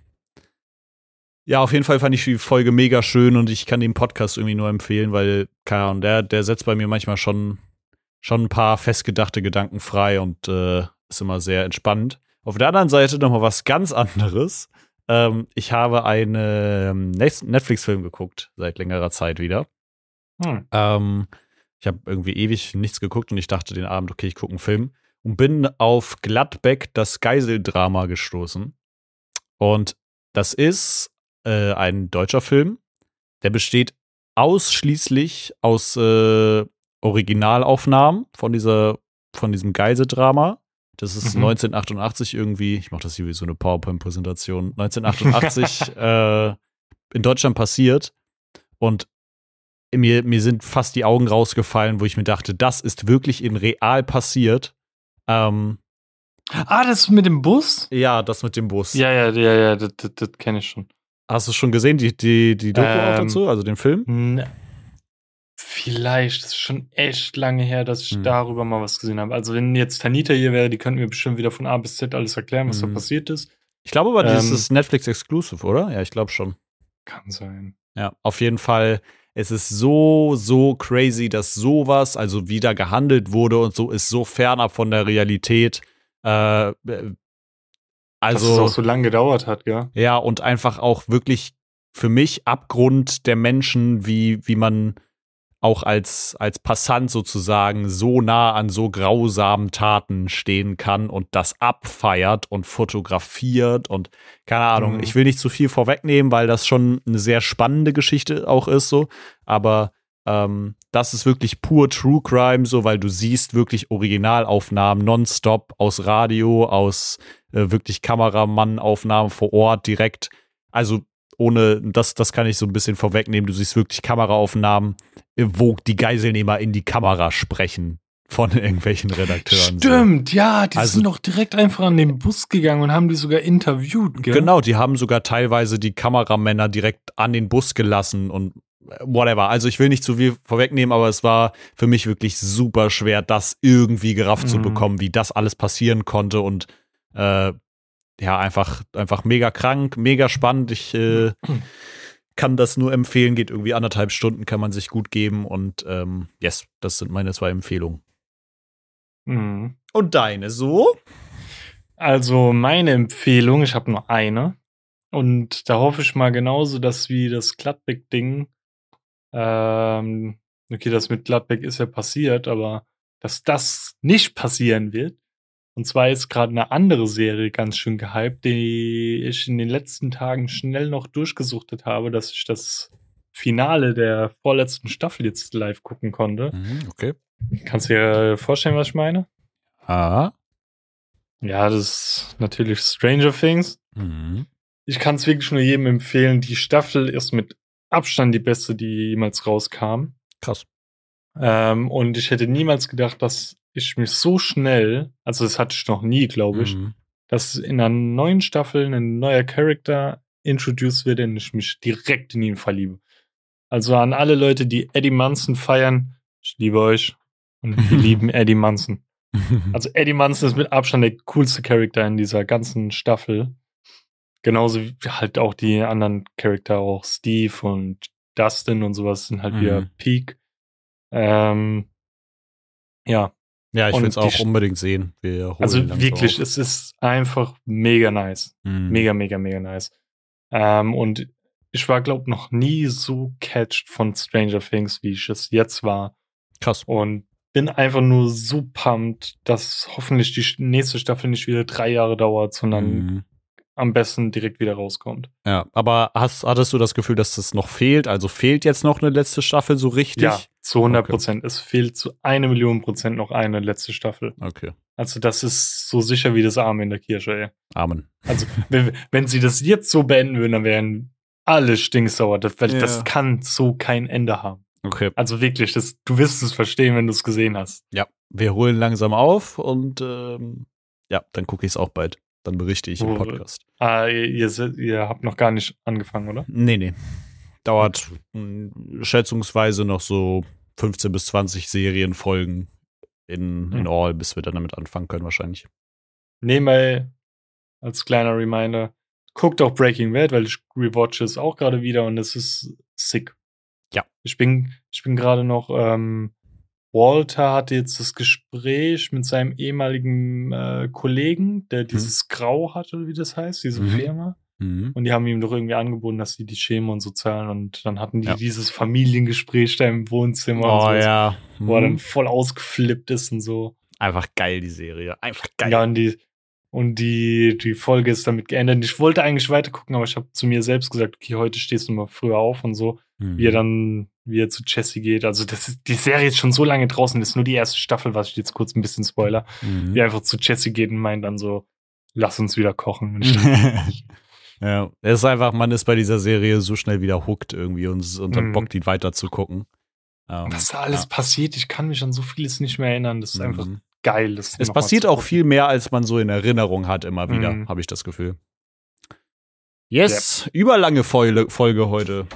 ja, auf jeden Fall fand ich die Folge mega schön und ich kann den Podcast irgendwie nur empfehlen, weil, keine Ahnung, der, der setzt bei mir manchmal schon, schon ein paar festgedachte Gedanken frei und äh, ist immer sehr entspannend. Auf der anderen Seite nochmal was ganz anderes. ähm, ich habe einen Netflix-Film geguckt, seit längerer Zeit wieder. Hm. Ähm, ich habe irgendwie ewig nichts geguckt und ich dachte den Abend, okay, ich gucke einen Film und bin auf Gladbeck das Geiseldrama gestoßen. Und das ist äh, ein deutscher Film, der besteht ausschließlich aus äh, Originalaufnahmen von dieser von diesem Geiseldrama. Das ist mhm. 1988 irgendwie, ich mache das hier wie so eine PowerPoint-Präsentation, 1988 äh, in Deutschland passiert. Und mir, mir sind fast die Augen rausgefallen, wo ich mir dachte, das ist wirklich in real passiert. Ähm, ah, das mit dem Bus? Ja, das mit dem Bus. Ja, ja, ja, ja, das, das, das kenne ich schon. Hast du schon gesehen, die, die, die Doku ähm, auch dazu, also den Film? Ne, vielleicht, das ist schon echt lange her, dass ich hm. darüber mal was gesehen habe. Also, wenn jetzt Tanita hier wäre, die könnten mir bestimmt wieder von A bis Z alles erklären, was hm. da passiert ist. Ich glaube aber, ähm, das ist Netflix Exclusive, oder? Ja, ich glaube schon. Kann sein. Ja, auf jeden Fall es ist so, so crazy, dass sowas, also wie da gehandelt wurde und so, ist so fernab von der Realität. Äh, also, dass es auch so lange gedauert hat, ja. Ja, und einfach auch wirklich für mich Abgrund der Menschen, wie, wie man auch als, als Passant sozusagen so nah an so grausamen Taten stehen kann und das abfeiert und fotografiert und keine Ahnung. Mhm. Ich will nicht zu viel vorwegnehmen, weil das schon eine sehr spannende Geschichte auch ist, so. Aber ähm, das ist wirklich pur True Crime, so, weil du siehst wirklich Originalaufnahmen nonstop aus Radio, aus äh, wirklich Kameramannaufnahmen vor Ort direkt. Also ohne, das, das kann ich so ein bisschen vorwegnehmen. Du siehst wirklich Kameraaufnahmen, wo die Geiselnehmer in die Kamera sprechen von irgendwelchen Redakteuren. Stimmt, so. ja, die also, sind doch direkt einfach an den Bus gegangen und haben die sogar interviewt, gell? Genau, die haben sogar teilweise die Kameramänner direkt an den Bus gelassen und whatever. Also ich will nicht zu viel vorwegnehmen, aber es war für mich wirklich super schwer, das irgendwie gerafft mhm. zu bekommen, wie das alles passieren konnte und äh, ja, einfach, einfach mega krank, mega spannend. Ich äh, kann das nur empfehlen, geht irgendwie anderthalb Stunden, kann man sich gut geben und ähm, yes, das sind meine zwei Empfehlungen. Mhm. Und deine so? Also meine Empfehlung, ich habe nur eine. Und da hoffe ich mal genauso, dass wie das Gladbeck-Ding, ähm, okay, das mit Gladbeck ist ja passiert, aber dass das nicht passieren wird. Und zwar ist gerade eine andere Serie ganz schön gehypt, die ich in den letzten Tagen schnell noch durchgesuchtet habe, dass ich das Finale der vorletzten Staffel jetzt live gucken konnte. Mhm, okay. Kannst du dir vorstellen, was ich meine? Ah. Ja, das ist natürlich Stranger Things. Mhm. Ich kann es wirklich nur jedem empfehlen. Die Staffel ist mit Abstand die beste, die jemals rauskam. Krass. Ähm, und ich hätte niemals gedacht, dass ich mich so schnell, also das hatte ich noch nie, glaube ich, mhm. dass in einer neuen Staffel ein neuer Charakter introduced wird und ich mich direkt in ihn verliebe. Also an alle Leute, die Eddie Munson feiern, ich liebe euch und wir lieben Eddie Munson. Also Eddie Munson ist mit Abstand der coolste Charakter in dieser ganzen Staffel. Genauso wie halt auch die anderen Charakter, auch Steve und Dustin und sowas sind halt mhm. wieder Peak. Ähm, ja, ja, ich will es auch unbedingt sehen. also wirklich, es ist einfach mega nice. Mhm. Mega, mega, mega nice. Ähm, und ich war, glaube noch nie so catched von Stranger Things, wie ich es jetzt war. Krass. Und bin einfach nur so pumped, dass hoffentlich die nächste Staffel nicht wieder drei Jahre dauert, sondern mhm am besten direkt wieder rauskommt. Ja, aber hast, hattest du das Gefühl, dass das noch fehlt? Also fehlt jetzt noch eine letzte Staffel so richtig? Ja, zu 100 Prozent. Okay. Es fehlt zu einer Million Prozent noch eine letzte Staffel. Okay. Also das ist so sicher wie das Arme in der Kirche, ey. Amen. Also wenn, wenn sie das jetzt so beenden würden, dann wären alle stinksauer, das, weil ja. das kann so kein Ende haben. Okay. Also wirklich, das, du wirst es verstehen, wenn du es gesehen hast. Ja, wir holen langsam auf und ähm, ja, dann gucke ich es auch bald. Dann berichte ich im Podcast. Ah, ihr, ihr, habt noch gar nicht angefangen, oder? Nee, nee. Dauert hm, schätzungsweise noch so 15 bis 20 Serienfolgen in, in hm. all, bis wir dann damit anfangen können, wahrscheinlich. Nee, mal als kleiner Reminder, guckt auch Breaking Bad, weil ich rewatche es auch gerade wieder und es ist sick. Ja. Ich bin, ich bin gerade noch ähm, Walter hatte jetzt das Gespräch mit seinem ehemaligen äh, Kollegen, der mhm. dieses mhm. Grau hatte, wie das heißt, diese mhm. Firma. Mhm. Und die haben ihm doch irgendwie angeboten, dass sie die Schäme und so zahlen. Und dann hatten die Ja. dieses Familiengespräch da im Wohnzimmer. und Oh so, ja. Wo er dann Mhm. voll ausgeflippt ist und so. Einfach geil, die Serie. Einfach geil. Ja, und die, und die, die Folge ist damit geändert. Ich wollte eigentlich weiter gucken, aber ich habe zu mir selbst gesagt, okay, heute stehst du mal früher auf und so, Mhm. wie er dann, wie er zu Jesse geht. Also das ist, die Serie ist schon so lange draußen, das ist nur die erste Staffel, was ich jetzt kurz ein bisschen spoiler, Mhm. wie er einfach zu Jesse geht und meint dann so, lass uns wieder kochen. Ja, es ist einfach, man ist bei dieser Serie so schnell wieder hooked irgendwie und, und dann Mhm. Bock, die weiter zu gucken. Ähm, was da alles passiert, ich kann mich an so vieles nicht mehr erinnern. Das ist ja. einfach Mhm. geil. Es passiert auch viel mehr, als man so in Erinnerung hat, immer wieder, Mhm. habe ich das Gefühl. Yes, überlange Folge, Folge heute.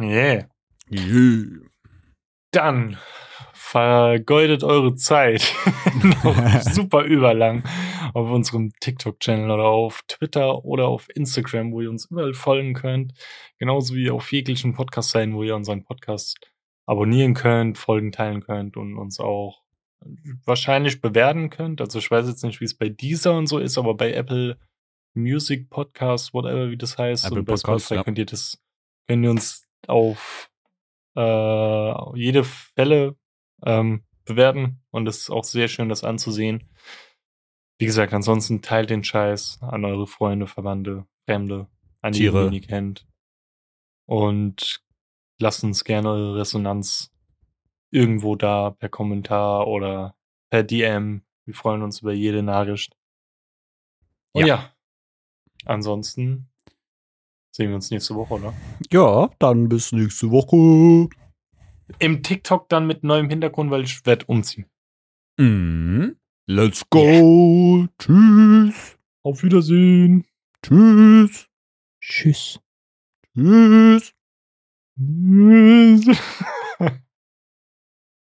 Yeah. Yeah. Dann vergeudet eure Zeit noch super überlang auf unserem TikTok-Channel oder auf Twitter oder auf Instagram, wo ihr uns überall folgen könnt. Genauso wie auf jeglichen Podcast-Seiten, wo ihr unseren Podcast abonnieren könnt, Folgen teilen könnt und uns auch wahrscheinlich bewerten könnt. Also ich weiß jetzt nicht, wie es bei dieser und so ist, aber bei Apple Music Podcast, whatever wie das heißt, Apple und bei Podcasts, Spotify ja. könnt ihr das, könnt ihr uns auf äh, jede Fälle ähm, bewerten und es ist auch sehr schön, das anzusehen. Wie gesagt, ansonsten teilt den Scheiß an eure Freunde, Verwandte, Fremde, an die ihr nie kennt. Und lasst uns gerne eure Resonanz irgendwo da per Kommentar oder per DM. Wir freuen uns über jede Nachricht. Und Ja. ja, ansonsten sehen wir uns nächste Woche, oder? Ja, dann bis nächste Woche. Im TikTok dann mit neuem Hintergrund, weil ich werde umziehen. Mhm. Let's go. Tschüss. Auf Wiedersehen. Tschüss. Tschüss. Tschüss. Tschüss.